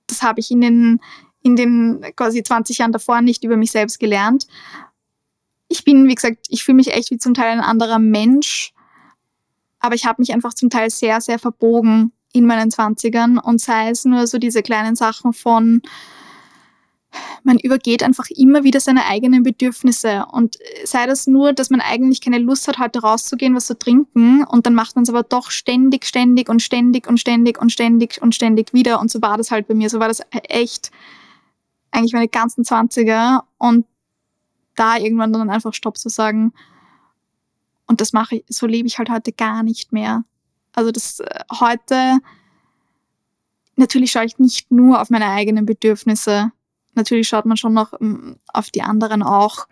das habe ich in den, in den quasi 20 Jahren davor nicht über mich selbst gelernt. Ich bin, wie gesagt, ich fühle mich echt wie zum Teil ein anderer Mensch aber ich habe mich einfach zum Teil sehr, sehr verbogen in meinen Zwanzigern. Und sei es nur so diese kleinen Sachen von, man übergeht einfach immer wieder seine eigenen Bedürfnisse. Und sei das nur, dass man eigentlich keine Lust hat, heute rauszugehen, was zu trinken. Und dann macht man es aber doch ständig, ständig und ständig und ständig und ständig und ständig wieder. Und so war das halt bei mir, so war das echt eigentlich meine ganzen Zwanziger. Und da irgendwann dann einfach Stopp zu sagen und das mache ich, so lebe ich halt heute gar nicht mehr. Also das äh, heute, natürlich schaue ich nicht nur auf meine eigenen Bedürfnisse. Natürlich schaut man schon noch mm, auf die anderen auch.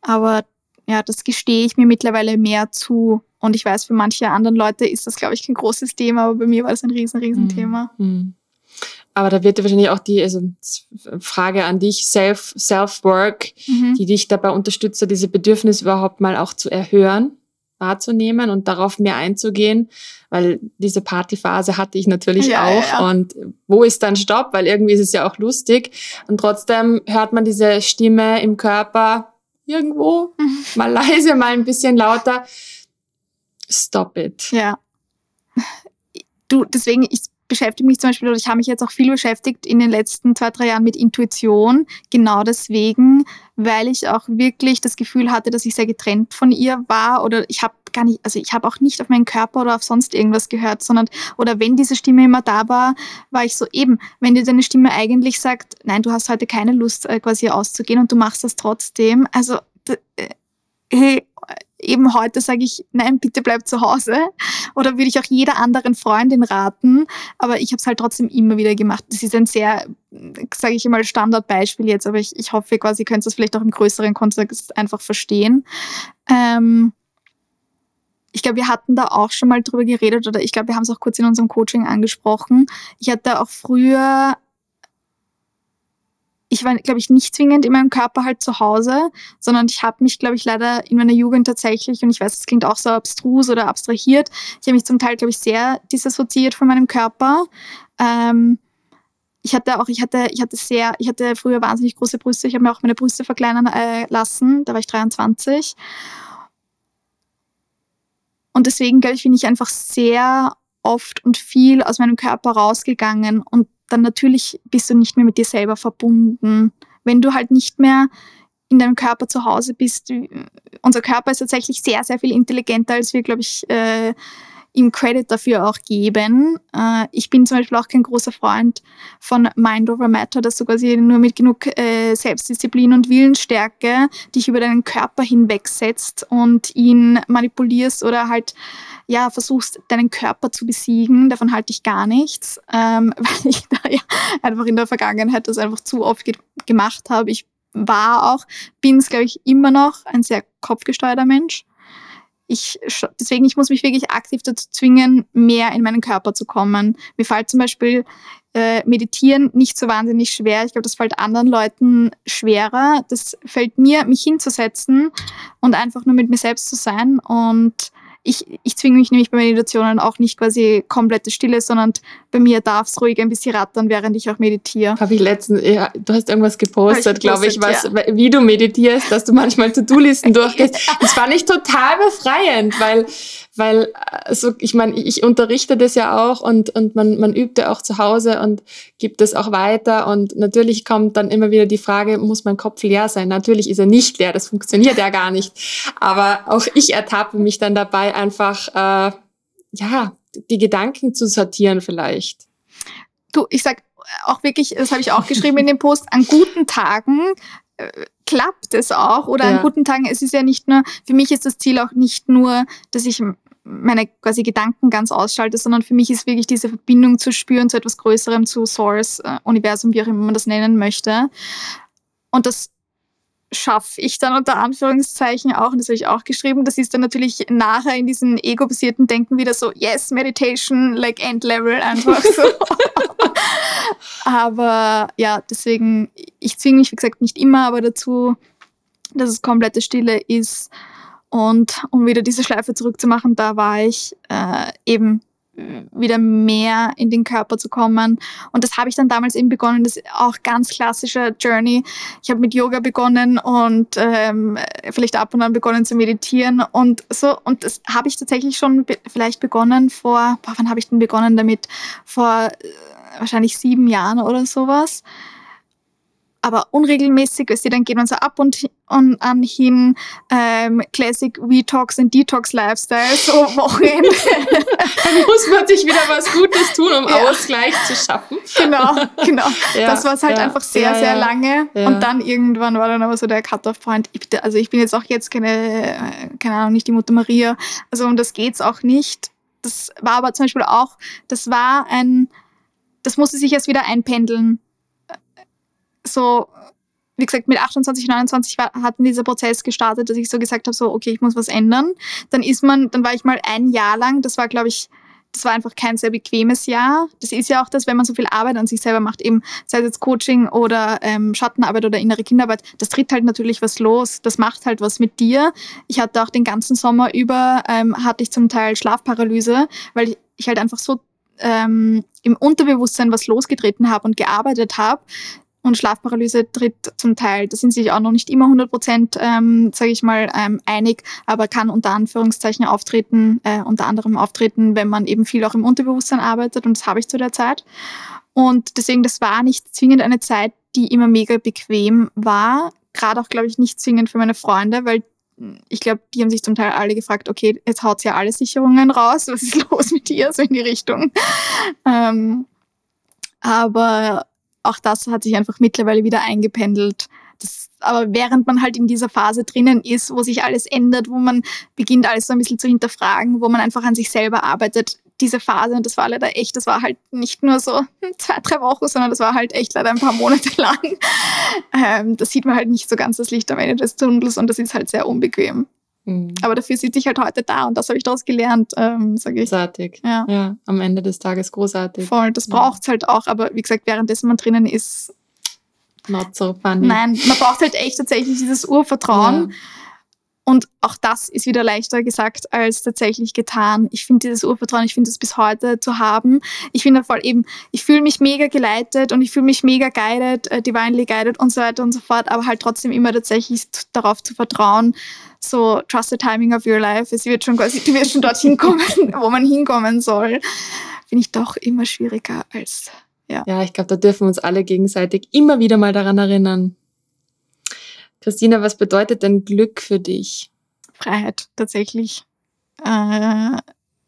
Aber ja, das gestehe ich mir mittlerweile mehr zu. Und ich weiß, für manche anderen Leute ist das, glaube ich, kein großes Thema, aber bei mir war das ein riesen, riesen Thema. Mhm. Aber da wird ja wahrscheinlich auch die also Frage an dich, Self, Self-Work, mhm. die dich dabei unterstützt, diese Bedürfnisse überhaupt mal auch zu erhören wahrzunehmen und darauf mehr einzugehen, weil diese Partyphase hatte ich natürlich ja, auch. Ja. Und wo ist dann Stopp? Weil irgendwie ist es ja auch lustig. Und trotzdem hört man diese Stimme im Körper irgendwo, [laughs] mal leise, mal ein bisschen lauter. Stop it. Ja. Du, deswegen, ich beschäftige mich zum Beispiel, oder ich habe mich jetzt auch viel beschäftigt in den letzten zwei, drei Jahren mit Intuition. Genau deswegen, weil ich auch wirklich das Gefühl hatte, dass ich sehr getrennt von ihr war oder ich habe gar nicht, also ich habe auch nicht auf meinen Körper oder auf sonst irgendwas gehört, sondern, oder wenn diese Stimme immer da war, war ich so eben, wenn dir deine Stimme eigentlich sagt, nein, du hast heute keine Lust äh, quasi auszugehen und du machst das trotzdem, also äh, hey, eben heute sage ich, nein, bitte bleib zu Hause. Oder würde ich auch jeder anderen Freundin raten. Aber ich habe es halt trotzdem immer wieder gemacht. Das ist ein sehr, sage ich mal, Standardbeispiel jetzt, aber ich, ich hoffe quasi, ihr könnt das vielleicht auch im größeren Kontext einfach verstehen. Ähm, ich glaube, wir hatten da auch schon mal drüber geredet oder ich glaube, wir haben es auch kurz in unserem Coaching angesprochen. Ich hatte auch früher ich war, glaube ich, nicht zwingend in meinem Körper halt zu Hause, sondern ich habe mich, glaube ich, leider in meiner Jugend tatsächlich, und ich weiß, es klingt auch so abstrus oder abstrahiert, ich habe mich zum Teil, glaube ich, sehr disassoziiert von meinem Körper. Ähm, ich hatte auch, ich hatte, ich hatte sehr, ich hatte früher wahnsinnig große Brüste. Ich habe mir auch meine Brüste verkleinern äh, lassen. Da war ich 23. Und deswegen, glaube ich, bin ich einfach sehr oft und viel aus meinem Körper rausgegangen und dann natürlich bist du nicht mehr mit dir selber verbunden. Wenn du halt nicht mehr in deinem Körper zu Hause bist, unser Körper ist tatsächlich sehr, sehr viel intelligenter, als wir, glaube ich, äh, ihm Credit dafür auch geben. Äh, ich bin zum Beispiel auch kein großer Freund von Mind over Matter, dass du quasi nur mit genug äh, Selbstdisziplin und Willensstärke dich über deinen Körper hinwegsetzt und ihn manipulierst oder halt ja, versuchst, deinen Körper zu besiegen. Davon halte ich gar nichts, ähm, [laughs] weil ich da ja einfach in der Vergangenheit das einfach zu oft ge gemacht habe. Ich war auch, bin es, glaube ich, immer noch ein sehr kopfgesteuerter Mensch ich, deswegen, ich muss mich wirklich aktiv dazu zwingen, mehr in meinen Körper zu kommen. Mir fällt zum Beispiel äh, Meditieren nicht so wahnsinnig schwer. Ich glaube, das fällt anderen Leuten schwerer. Das fällt mir, mich hinzusetzen und einfach nur mit mir selbst zu sein und ich, ich zwinge mich nämlich bei Meditationen auch nicht quasi komplette Stille, sondern bei mir darf es ruhig ein bisschen rattern, während ich auch meditiere. Habe ich letztens, ja, du hast irgendwas gepostet, glaube ich, was, ja. wie du meditierst, dass du manchmal To-Do-Listen [laughs] durchgehst. Das fand ich total befreiend, weil weil also ich meine, ich unterrichte das ja auch und, und man, man übt ja auch zu Hause und gibt es auch weiter und natürlich kommt dann immer wieder die Frage, muss mein Kopf leer sein? Natürlich ist er nicht leer, das funktioniert ja gar nicht. Aber auch ich ertappe mich dann dabei, einfach äh, ja die Gedanken zu sortieren vielleicht. Du, ich sag auch wirklich, das habe ich auch geschrieben in dem Post, an guten Tagen äh, klappt es auch oder ja. an guten Tagen, es ist ja nicht nur, für mich ist das Ziel auch nicht nur, dass ich meine quasi Gedanken ganz ausschalte, sondern für mich ist wirklich diese Verbindung zu spüren zu etwas Größerem, zu Source, äh, Universum, wie auch immer man das nennen möchte. Und das schaffe ich dann unter Anführungszeichen auch, und das habe ich auch geschrieben, das ist dann natürlich nachher in diesem ego-basierten Denken wieder so, yes, Meditation, like Endlevel, einfach so. [laughs] aber ja, deswegen, ich zwinge mich, wie gesagt, nicht immer, aber dazu, dass es komplette Stille ist und um wieder diese Schleife zurückzumachen, da war ich äh, eben wieder mehr in den Körper zu kommen. Und das habe ich dann damals eben begonnen. Das ist auch ganz klassischer Journey. Ich habe mit Yoga begonnen und ähm, vielleicht ab und an begonnen zu meditieren und so. Und das habe ich tatsächlich schon be vielleicht begonnen vor, boah, wann habe ich denn begonnen damit? Vor äh, wahrscheinlich sieben Jahren oder sowas aber unregelmäßig, du, dann geht man so ab und, und an hin, ähm, Classic Retox und Detox Lifestyle, so [laughs] Wochenende. [laughs] dann muss man sich wieder was Gutes tun, um ja. Ausgleich zu schaffen. Genau, genau. [laughs] Ja, das war es halt ja, einfach sehr, sehr lange. Und dann irgendwann war dann aber so der Cut-Off-Point. Also ich bin jetzt auch jetzt keine, keine Ahnung, nicht die Mutter Maria. Also um das geht's auch nicht. Das war aber zum Beispiel auch, das war ein, das musste sich erst wieder einpendeln so, wie gesagt, mit 28, 29 war, hat dieser Prozess gestartet, dass ich so gesagt habe, so, okay, ich muss was ändern. Dann ist man, dann war ich mal ein Jahr lang, das war, glaube ich, das war einfach kein sehr bequemes Jahr. Das ist ja auch das, wenn man so viel Arbeit an sich selber macht, eben sei es jetzt Coaching oder ähm, Schattenarbeit oder innere Kinderarbeit, das tritt halt natürlich was los. Das macht halt was mit dir. Ich hatte auch den ganzen Sommer über, ähm, hatte ich zum Teil Schlafparalyse, weil ich, ich halt einfach so ähm, im Unterbewusstsein was losgetreten habe und gearbeitet habe, und Schlafparalyse tritt zum Teil, da sind sich auch noch nicht immer 100 Prozent, ähm, sage ich mal, ähm, einig, aber kann unter Anführungszeichen auftreten, äh, unter anderem auftreten, wenn man eben viel auch im Unterbewusstsein arbeitet und das habe ich zu der Zeit. Und deswegen, das war nicht zwingend eine Zeit, die immer mega bequem war, gerade auch, glaube ich, nicht zwingend für meine Freunde, weil ich glaube, die haben sich zum Teil alle gefragt, okay, jetzt haut ja alle Sicherungen raus, was ist [laughs] los mit ihr, so in die Richtung. Ähm, aber auch das hat sich einfach mittlerweile wieder eingependelt. Das, aber während man halt in dieser Phase drinnen ist, wo sich alles ändert, wo man beginnt, alles so ein bisschen zu hinterfragen, wo man einfach an sich selber arbeitet, diese Phase, und das war leider echt, das war halt nicht nur so [laughs] zwei, drei Wochen, sondern das war halt echt leider ein paar Monate [laughs] lang. Ähm, da sieht man halt nicht so ganz das Licht am Ende des Tunnels und das ist halt sehr unbequem. Mhm. Aber dafür sitze ich halt heute da und das habe ich daraus gelernt, ähm, sage ich. Großartig. Ja. ja, am Ende des Tages großartig. Voll, das ja. braucht es halt auch, aber wie gesagt, währenddessen man drinnen ist. Not so funny. Nein, man braucht halt echt tatsächlich dieses Urvertrauen. Ja. Und auch das ist wieder leichter gesagt als tatsächlich getan. Ich finde dieses Urvertrauen, ich finde es bis heute zu haben. Ich finde voll eben, ich fühle mich mega geleitet und ich fühle mich mega guided, äh, divinely guided und so weiter und so fort, aber halt trotzdem immer tatsächlich darauf zu vertrauen, so trust the timing of your life. Es wird schon quasi, du wirst schon dorthin kommen, [laughs] wo man hinkommen soll. Finde ich doch immer schwieriger als, ja. Ja, ich glaube, da dürfen wir uns alle gegenseitig immer wieder mal daran erinnern. Christina, was bedeutet denn Glück für dich? Freiheit, tatsächlich. Äh,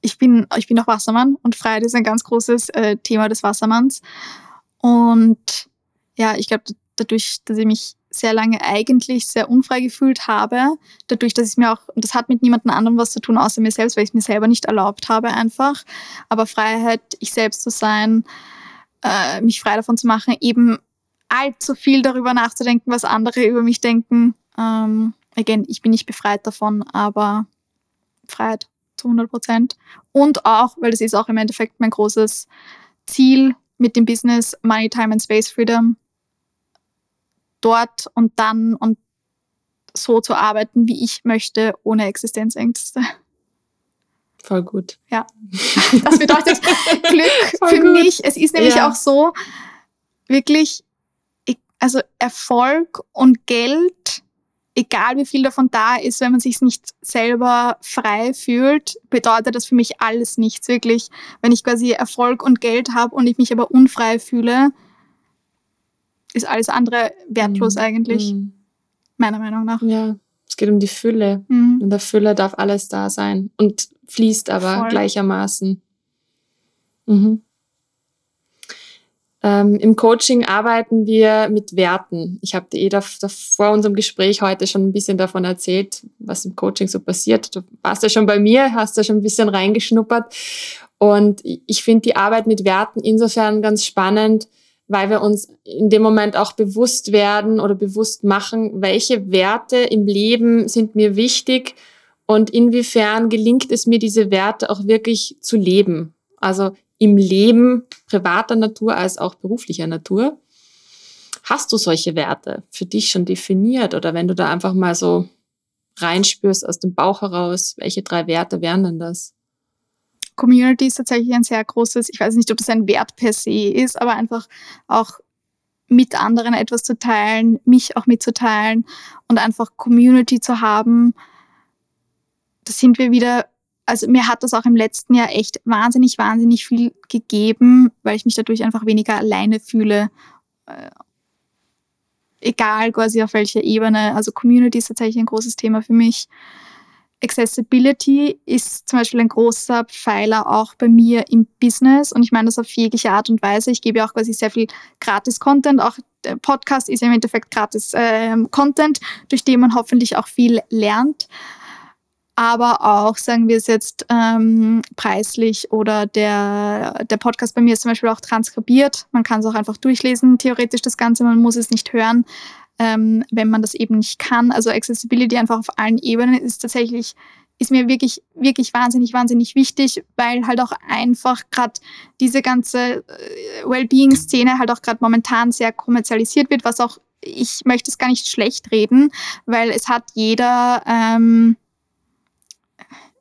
ich, bin, ich bin auch Wassermann und Freiheit ist ein ganz großes äh, Thema des Wassermanns. Und ja, ich glaube, dadurch, dass ich mich sehr lange eigentlich sehr unfrei gefühlt habe, dadurch, dass ich mir auch, und das hat mit niemandem anderem was zu tun, außer mir selbst, weil ich es mir selber nicht erlaubt habe einfach, aber Freiheit, ich selbst zu sein, äh, mich frei davon zu machen, eben allzu viel darüber nachzudenken, was andere über mich denken. Ähm, again, ich bin nicht befreit davon, aber Freiheit zu 100 Prozent. Und auch, weil das ist auch im Endeffekt mein großes Ziel mit dem Business Money, Time and Space Freedom, dort und dann und so zu arbeiten, wie ich möchte, ohne Existenzängste. Voll gut. Ja. [laughs] Das bedeutet Glück [laughs] Voll für gut. mich. Es ist nämlich ja. auch so, wirklich, also Erfolg und Geld, egal wie viel davon da ist, wenn man sich nicht selber frei fühlt, bedeutet das für mich alles nichts. Wirklich, wenn ich quasi Erfolg und Geld habe und ich mich aber unfrei fühle, ist alles andere wertlos mhm. eigentlich. Mhm. Meiner Meinung nach. Ja, es geht um die Fülle. Mhm. In der Fülle darf alles da sein und fließt aber Voll. gleichermaßen. Mhm. Ähm, Im Coaching arbeiten wir mit Werten. Ich habe dir eh vor unserem Gespräch heute schon ein bisschen davon erzählt, was im Coaching so passiert. Du warst ja schon bei mir, hast da schon ein bisschen reingeschnuppert. Und ich finde die Arbeit mit Werten insofern ganz spannend, weil wir uns in dem Moment auch bewusst werden oder bewusst machen, welche Werte im Leben sind mir wichtig und inwiefern gelingt es mir, diese Werte auch wirklich zu leben. Also im Leben privater Natur als auch beruflicher Natur. Hast du solche Werte für dich schon definiert oder wenn du da einfach mal so reinspürst aus dem Bauch heraus, welche drei Werte wären denn das? Community ist tatsächlich ein sehr großes, ich weiß nicht, ob das ein Wert per se ist, aber einfach auch mit anderen etwas zu teilen, mich auch mitzuteilen und einfach Community zu haben. Da sind wir wieder, also mir hat das auch im letzten Jahr echt wahnsinnig, wahnsinnig viel gegeben, weil ich mich dadurch einfach weniger alleine fühle. Äh, egal quasi auf welcher Ebene. Also Community ist tatsächlich ein großes Thema für mich. Accessibility ist zum Beispiel ein großer Pfeiler auch bei mir im Business und ich meine das auf jegliche Art und Weise. Ich gebe ja auch quasi sehr viel Gratis-Content. Auch der Podcast ist ja im Endeffekt Gratis-Content, ähm, durch den man hoffentlich auch viel lernt. Aber auch, sagen wir es jetzt, ähm, preislich oder der, der Podcast bei mir ist zum Beispiel auch transkribiert. Man kann es auch einfach durchlesen, theoretisch das Ganze, man muss es nicht hören ähm, wenn man das eben nicht kann. Also Accessibility einfach auf allen Ebenen ist tatsächlich ist mir wirklich, wirklich wahnsinnig, wahnsinnig wichtig, weil halt auch einfach gerade diese ganze äh, Wellbeing-Szene halt auch gerade momentan sehr kommerzialisiert wird, was auch, ich möchte es gar nicht schlecht reden, weil es hat jeder, ähm,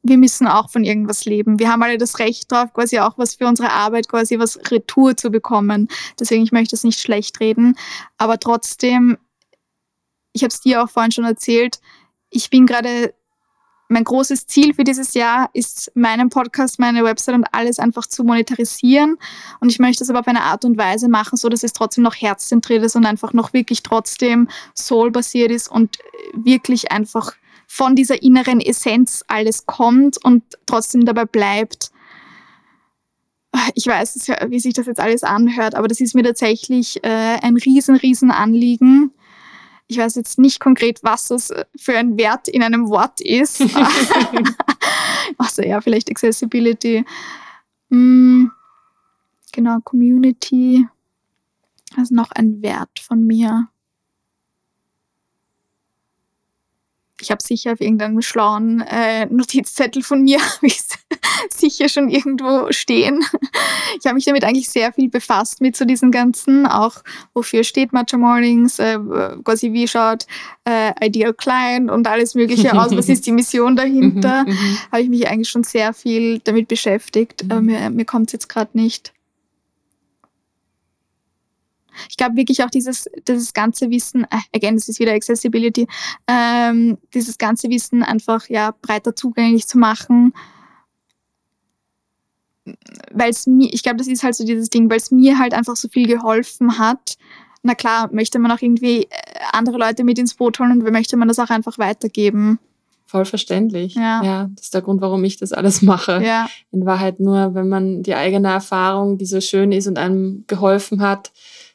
wir müssen auch von irgendwas leben. Wir haben alle das Recht drauf, quasi auch was für unsere Arbeit, quasi was Retour zu bekommen. Deswegen, ich möchte es nicht schlecht reden. Aber trotzdem ich habe es dir auch vorhin schon erzählt, ich bin gerade, mein großes Ziel für dieses Jahr ist, meinen Podcast, meine Website und alles einfach zu monetarisieren. Und ich möchte es aber auf eine Art und Weise machen, so dass es trotzdem noch herzzentriert ist und einfach noch wirklich trotzdem soul-basiert ist und wirklich einfach von dieser inneren Essenz alles kommt und trotzdem dabei bleibt. Ich weiß, wie sich das jetzt alles anhört, aber das ist mir tatsächlich äh, ein riesen, riesen Anliegen ich weiß jetzt nicht konkret, was das für ein Wert in einem Wort ist. [laughs] [laughs] also ja, vielleicht Accessibility. Mm, genau, Community. Also noch ein Wert von mir. Ich habe sicher auf irgendeinem schlauen äh, Notizzettel von mir [laughs] sicher schon irgendwo stehen. Ich habe mich damit eigentlich sehr viel befasst mit so diesen ganzen, auch wofür steht Matcha Mornings, äh, quasi wie schaut äh, Ideal Client und alles Mögliche aus, was ist die [laughs] Mission dahinter, mhm, mhm. habe ich mich eigentlich schon sehr viel damit beschäftigt, aber mir, mir kommt es jetzt gerade nicht ich glaube wirklich auch dieses, dieses ganze Wissen, äh, again, das ist wieder Accessibility, ähm, dieses ganze Wissen einfach ja breiter zugänglich zu machen. Weil es mir, ich glaube, das ist halt so dieses Ding, weil es mir halt einfach so viel geholfen hat. Na klar, möchte man auch irgendwie äh, andere Leute mit ins Boot holen und möchte man das auch einfach weitergeben. Voll verständlich. Ja. ja, das ist der Grund, warum ich das alles mache. Ja. In Wahrheit nur, wenn man die eigene Erfahrung, die so schön ist und einem geholfen hat,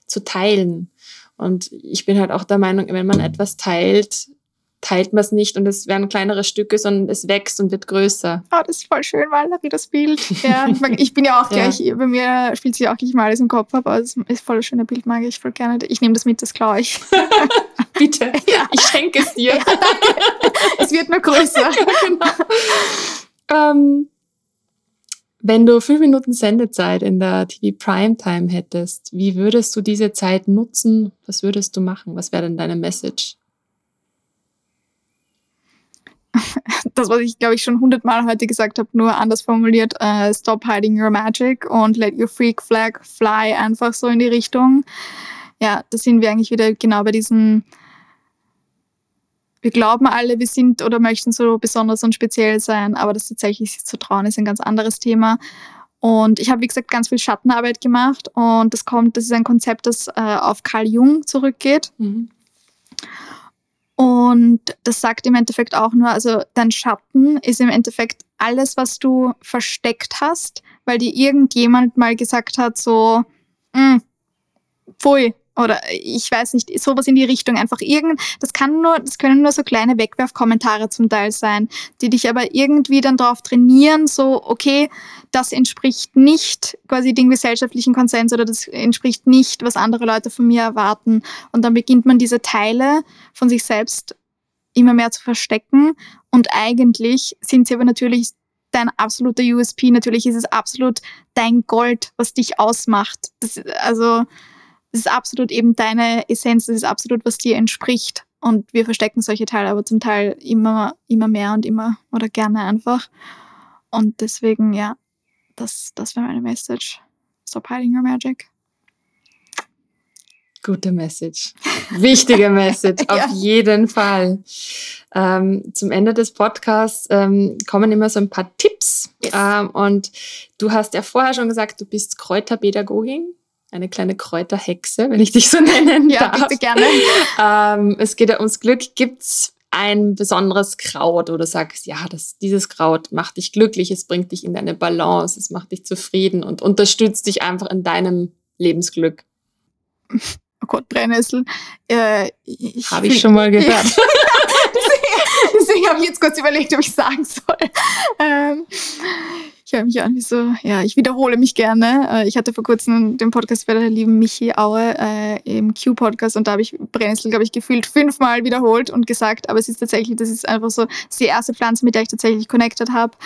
zu teilen. Und ich bin halt auch der Meinung, wenn man etwas teilt, teilt man es nicht und es werden kleinere Stücke, sondern es wächst und wird größer. Oh, das ist voll schön, Valerie, das Bild. Ja, [laughs] ich bin ja auch gleich, ja. bei mir spielt sich auch gleich mal alles im Kopf ab, aber es ist voll ein schöner Bild, mag ich voll gerne. Ich nehme das mit, das klaue ich. [laughs] Bitte, [laughs] ja. ich schenke es dir. Ja, es wird nur größer. genau. ähm, wenn du fünf Minuten Sendezeit in der TV Primetime hättest, wie würdest du diese Zeit nutzen? Was würdest du machen? Was wäre denn deine Message? [laughs] Das, was ich, glaube ich, schon hundertmal heute gesagt habe, nur anders formuliert, uh, stop hiding your magic und let your freak flag fly einfach so in die Richtung. Ja, da sind wir eigentlich wieder genau bei diesen wir glauben alle, wir sind oder möchten so besonders und speziell sein, aber das tatsächlich zu trauen ist ein ganz anderes Thema. Und ich habe, wie gesagt, ganz viel Schattenarbeit gemacht und das kommt, das ist ein Konzept, das äh, auf Carl Jung zurückgeht. Mhm. Und das sagt im Endeffekt auch nur, also dein Schatten ist im Endeffekt alles, was du versteckt hast, weil dir irgendjemand mal gesagt hat, so, mm, pfui, oder ich weiß nicht, sowas in die Richtung einfach irgend, das kann nur, das können nur so kleine Wegwerfkommentare zum Teil sein, die dich aber irgendwie dann darauf trainieren, so, okay, das entspricht nicht quasi dem gesellschaftlichen Konsens oder das entspricht nicht, was andere Leute von mir erwarten. Und dann beginnt man diese Teile von sich selbst immer mehr zu verstecken. Und eigentlich sind sie aber natürlich dein absoluter USP. Natürlich ist es absolut dein Gold, was dich ausmacht. Das, also, das ist absolut eben deine Essenz, das ist absolut, was dir entspricht. Und wir verstecken solche Teile aber zum Teil immer, immer mehr und immer oder gerne einfach. Und deswegen, ja, das, das wäre meine Message. Stop hiding your magic. Gute Message. Wichtige [laughs] Message, ja. auf jeden Fall. Ähm, zum Ende des Podcasts ähm, kommen immer so ein paar Tipps. Yes. Ähm, und du hast ja vorher schon gesagt, du bist Kräuterpädagogin, eine kleine Kräuterhexe, wenn ich dich so [laughs] nennen ja, darf. Ja, bitte gerne. Ähm, es geht ja ums Glück. Gibt's ein besonderes Kraut, wo du sagst, ja, das, dieses Kraut macht dich glücklich, es bringt dich in deine Balance, es macht dich zufrieden und unterstützt dich einfach in deinem Lebensglück? Oh Gott, Brennnessel. Äh, Habe ich schon mal gehört. [laughs] [laughs] deswegen habe ich jetzt kurz überlegt, ob ich sagen soll. Ähm, ich habe mich irgendwie so, ja, ich wiederhole mich gerne. Äh, ich hatte vor kurzem den Podcast bei der lieben Michi Aue äh, im Q-Podcast und da habe ich Brennnessel, glaube ich, gefühlt fünfmal wiederholt und gesagt, aber es ist tatsächlich, das ist einfach so, das ist die erste Pflanze, mit der ich tatsächlich connected habe.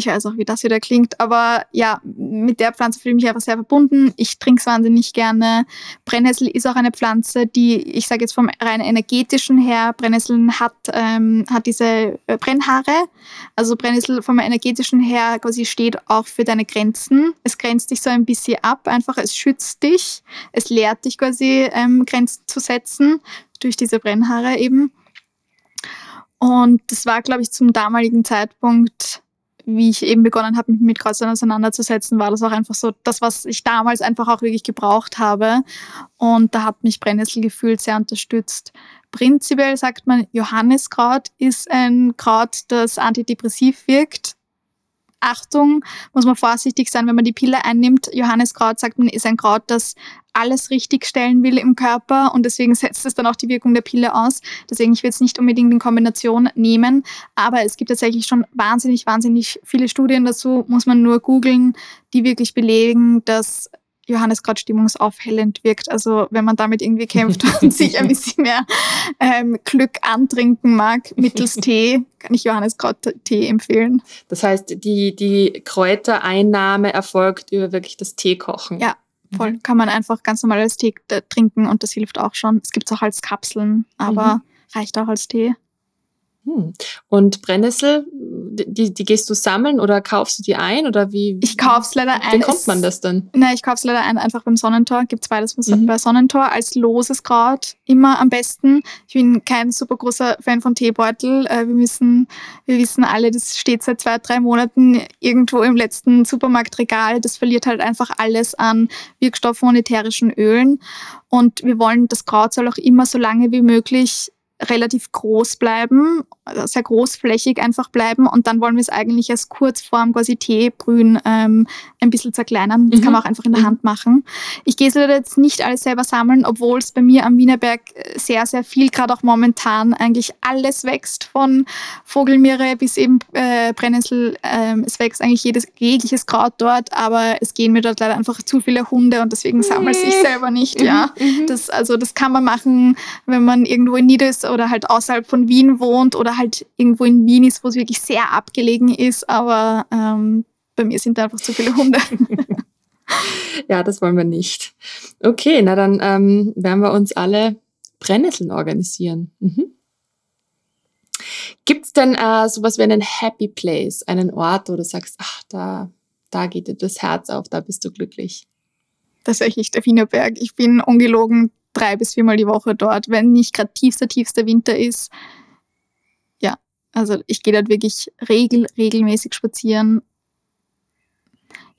Ich weiß auch, wie das wieder klingt, aber ja, mit der Pflanze fühle ich mich einfach sehr verbunden. Ich trinke es wahnsinnig gerne. Brennnessel ist auch eine Pflanze, die, ich sage jetzt vom rein energetischen her, Brennnesseln hat, ähm, hat diese äh, Brennhaare. Also Brennnessel vom energetischen her quasi steht auch für deine Grenzen. Es grenzt dich so ein bisschen ab, einfach es schützt dich, es lehrt dich quasi ähm, Grenzen zu setzen durch diese Brennhaare eben. Und das war, glaube ich, zum damaligen Zeitpunkt wie ich eben begonnen habe, mich mit Kreuzern auseinanderzusetzen, war das auch einfach so das, was ich damals einfach auch wirklich gebraucht habe. Und da hat mich Brennnessel gefühlt sehr unterstützt. Prinzipiell sagt man, Johanniskraut ist ein Kraut, das antidepressiv wirkt. Achtung, muss man vorsichtig sein, wenn man die Pille einnimmt. Johanniskraut, sagt man, ist ein Kraut, das alles richtig stellen will im Körper und deswegen [laughs] setzt es dann auch die Wirkung der Pille aus. Deswegen, ich will es nicht unbedingt in Kombination nehmen, aber es gibt tatsächlich schon wahnsinnig, wahnsinnig viele Studien dazu, muss man nur googeln, die wirklich belegen, dass Johannes gerade stimmungsaufhellend wirkt. Also wenn man damit irgendwie kämpft [laughs] und sich ein bisschen mehr ähm, Glück antrinken mag mittels [laughs] Tee, kann ich Johannes Tee empfehlen. Das heißt, die, die Kräutereinnahme erfolgt über wirklich das Teekochen. Ja, voll. Mhm. Kann man einfach ganz normal als Tee äh, trinken und das hilft auch schon. Es gibt es auch als Kapseln, aber mhm. reicht auch als Tee. Hm. Und Brennnessel, die, die gehst du sammeln oder kaufst du die ein oder wie? Ich kauf's leider ein. Wie kommt man das denn? Nein, ich kauf's leider ein, einfach beim Sonnentor. Gibt's beides mhm. bei Sonnentor als loses Kraut immer am besten. Ich bin kein super großer Fan von Teebeutel. Äh, wir müssen, wir wissen alle, das steht seit zwei, drei Monaten irgendwo im letzten Supermarktregal. Das verliert halt einfach alles an Wirkstoffen und ätherischen Ölen. Und wir wollen, das Kraut soll auch immer so lange wie möglich relativ groß bleiben, also sehr großflächig einfach bleiben und dann wollen wir es eigentlich als Kurzform quasi Teebrühen ähm, ein bisschen zerkleinern. Das mhm. kann man auch einfach in der mhm. Hand machen. Ich gehe es jetzt nicht alles selber sammeln, obwohl es bei mir am Wienerberg äh, sehr, sehr viel, gerade auch momentan eigentlich alles wächst, von Vogelmiere bis eben äh, Brennnessel. Ähm, es wächst eigentlich jedes jegliches Kraut dort, aber es gehen mir dort leider einfach zu viele Hunde und deswegen sammle ich selber nicht. Mhm. Ja, mhm. das, also das kann man machen, wenn man irgendwo in Nieder ist oder halt außerhalb von Wien wohnt oder halt irgendwo in Wien ist, wo es wirklich sehr abgelegen ist. Aber ähm, bei mir sind da einfach zu viele Hunde. [laughs] ja, das wollen wir nicht. Okay, na dann ähm, werden wir uns alle Brennnesseln organisieren. Mhm. Gibt es denn äh, sowas wie einen Happy Place, einen Ort, wo du sagst, ach, da, da geht dir das Herz auf, da bist du glücklich? Tatsächlich der Wienerberg. Ich bin ungelogen drei bis viermal die Woche dort, wenn nicht gerade tiefster, tiefster Winter ist. Ja, also ich gehe dort wirklich regel, regelmäßig spazieren.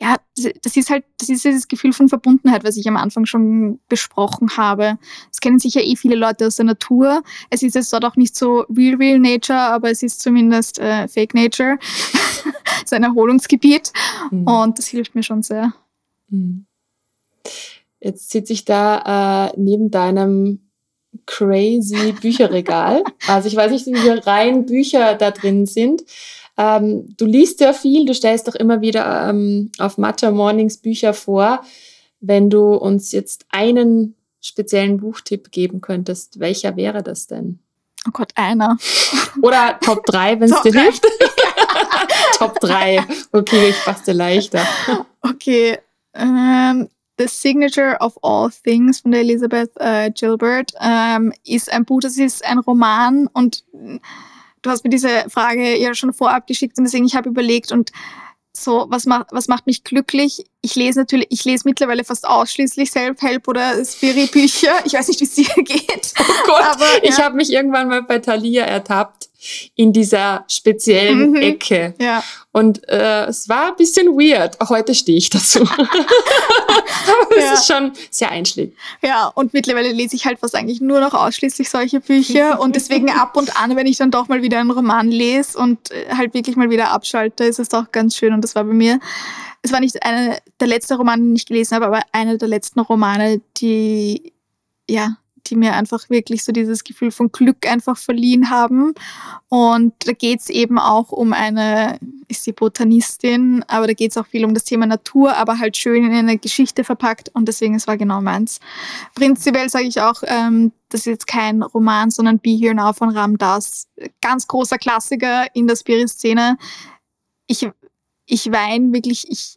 Ja, das ist halt, das ist dieses Gefühl von Verbundenheit, was ich am Anfang schon besprochen habe. Das kennen sicher eh viele Leute aus der Natur. Es ist jetzt dort auch nicht so real, real nature, aber es ist zumindest äh, fake nature. [laughs] so ein Erholungsgebiet. Mhm. Und das hilft mir schon sehr. Mhm. Jetzt sitze ich da äh, neben deinem crazy Bücherregal. [laughs] also ich weiß nicht, wie viele Reihen Bücher da drin sind. Ähm, du liest ja viel, du stellst doch immer wieder ähm, auf Matcha Mornings Bücher vor. Wenn du uns jetzt einen speziellen Buchtipp geben könntest, welcher wäre das denn? Oh Gott, einer. [laughs] Oder Top 3, wenn es dir hilft. [laughs] Top 3. Okay, ich fasse leichter. Okay. Ähm, The Signature of All Things von der Elizabeth äh, Gilbert ähm, ist ein Buch, das ist ein Roman und du hast mir diese Frage ja schon vorab geschickt und deswegen ich habe überlegt und so, was, macht was macht mich glücklich? Ich lese natürlich, ich lese mittlerweile fast ausschließlich Self-Help oder Spirit-Bücher. Ich weiß nicht, wie es dir [laughs] geht. Oh Gott, aber, ja. ich habe mich irgendwann mal bei Thalia ertappt in dieser speziellen mhm. Ecke. Ja. Und äh, es war ein bisschen weird. Heute stehe ich dazu. [laughs] Aber es ja. ist schon sehr einschlägig. Ja, und mittlerweile lese ich halt fast eigentlich nur noch ausschließlich solche Bücher. [laughs] und deswegen ab und an, wenn ich dann doch mal wieder einen Roman lese und äh, halt wirklich mal wieder abschalte, ist es doch ganz schön. Und das war bei mir es war nicht einer der letzten Romane, den ich gelesen habe, aber einer der letzten Romane, die ja die mir einfach wirklich so dieses Gefühl von Glück einfach verliehen haben. Und da geht es eben auch um eine, ist sie Botanistin, aber da geht es auch viel um das Thema Natur, aber halt schön in eine Geschichte verpackt und deswegen, es war genau meins. Prinzipiell sage ich auch, ähm, das ist jetzt kein Roman, sondern Be Here Now von Ram Dass. Ganz großer Klassiker in der Spirit-Szene. Ich, ich weine wirklich, ich,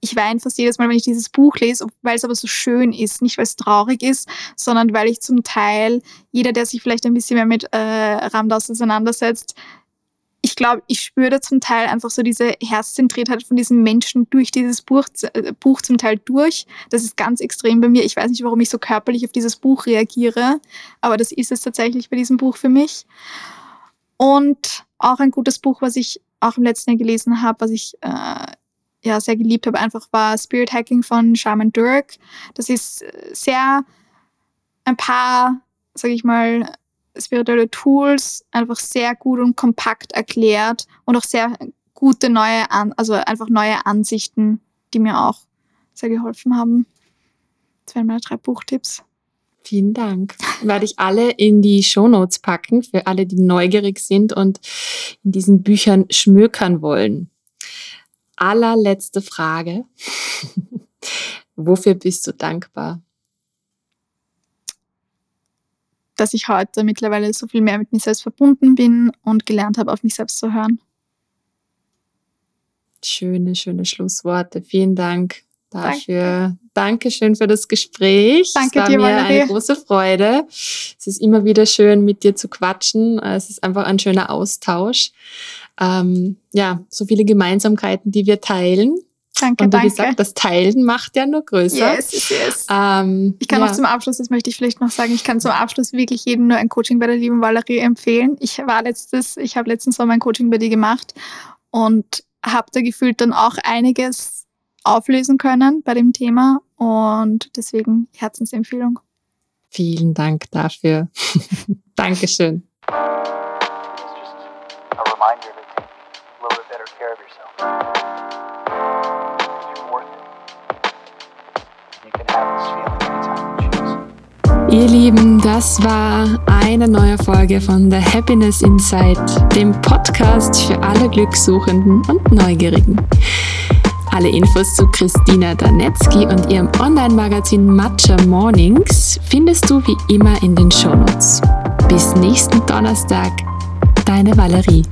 ich weine fast jedes Mal, wenn ich dieses Buch lese, weil es aber so schön ist. Nicht, weil es traurig ist, sondern weil ich zum Teil, jeder, der sich vielleicht ein bisschen mehr mit äh, Ramdas auseinandersetzt, ich glaube, ich spüre da zum Teil einfach so diese Herzzentriertheit von diesen Menschen durch dieses Buch, äh, Buch zum Teil durch. Das ist ganz extrem bei mir. Ich weiß nicht, warum ich so körperlich auf dieses Buch reagiere, aber das ist es tatsächlich bei diesem Buch für mich. Und auch ein gutes Buch, was ich auch im letzten Jahr gelesen habe, was ich äh, ja sehr geliebt habe, einfach war Spirit Hacking von Shaman Durek. Das ist äh, sehr ein paar, sage ich mal, spirituelle Tools einfach sehr gut und kompakt erklärt und auch sehr gute neue, An also einfach neue Ansichten, die mir auch sehr geholfen haben. Das wären meine drei Buchtipps. Vielen Dank. Werde ich alle in die Shownotes packen, für alle, die neugierig sind und in diesen Büchern schmökern wollen allerletzte Frage. [laughs] Wofür bist du dankbar? Dass ich heute mittlerweile so viel mehr mit mir selbst verbunden bin und gelernt habe, auf mich selbst zu hören. Schöne, schöne Schlussworte. Vielen Dank dafür. Danke. Dankeschön für das Gespräch. Danke es war dir, mir Valerie. eine große Freude. Es ist immer wieder schön, mit dir zu quatschen. Es ist einfach ein schöner Austausch ähm, ja, so viele Gemeinsamkeiten, die wir teilen. Danke, und wie danke. gesagt, das Teilen macht ja nur größer. Yes, yes. Ähm, ich kann ja. auch zum Abschluss, das möchte ich vielleicht noch sagen, ich kann zum Abschluss wirklich jedem nur ein Coaching bei der lieben Valerie empfehlen. Ich war letztes, ich habe letztens Sommer ein Coaching bei dir gemacht und habe da gefühlt dann auch einiges auflösen können bei dem Thema und deswegen Herzensempfehlung. Vielen Dank dafür. [laughs] Dankeschön. Ihr Lieben, das war eine neue Folge von The Happiness Inside, dem Podcast für alle Glückssuchenden und Neugierigen. Alle Infos zu Christina Danetzky und ihrem Online-Magazin Matcha Mornings findest du wie immer in den Shownotes. Bis nächsten Donnerstag, deine Valerie.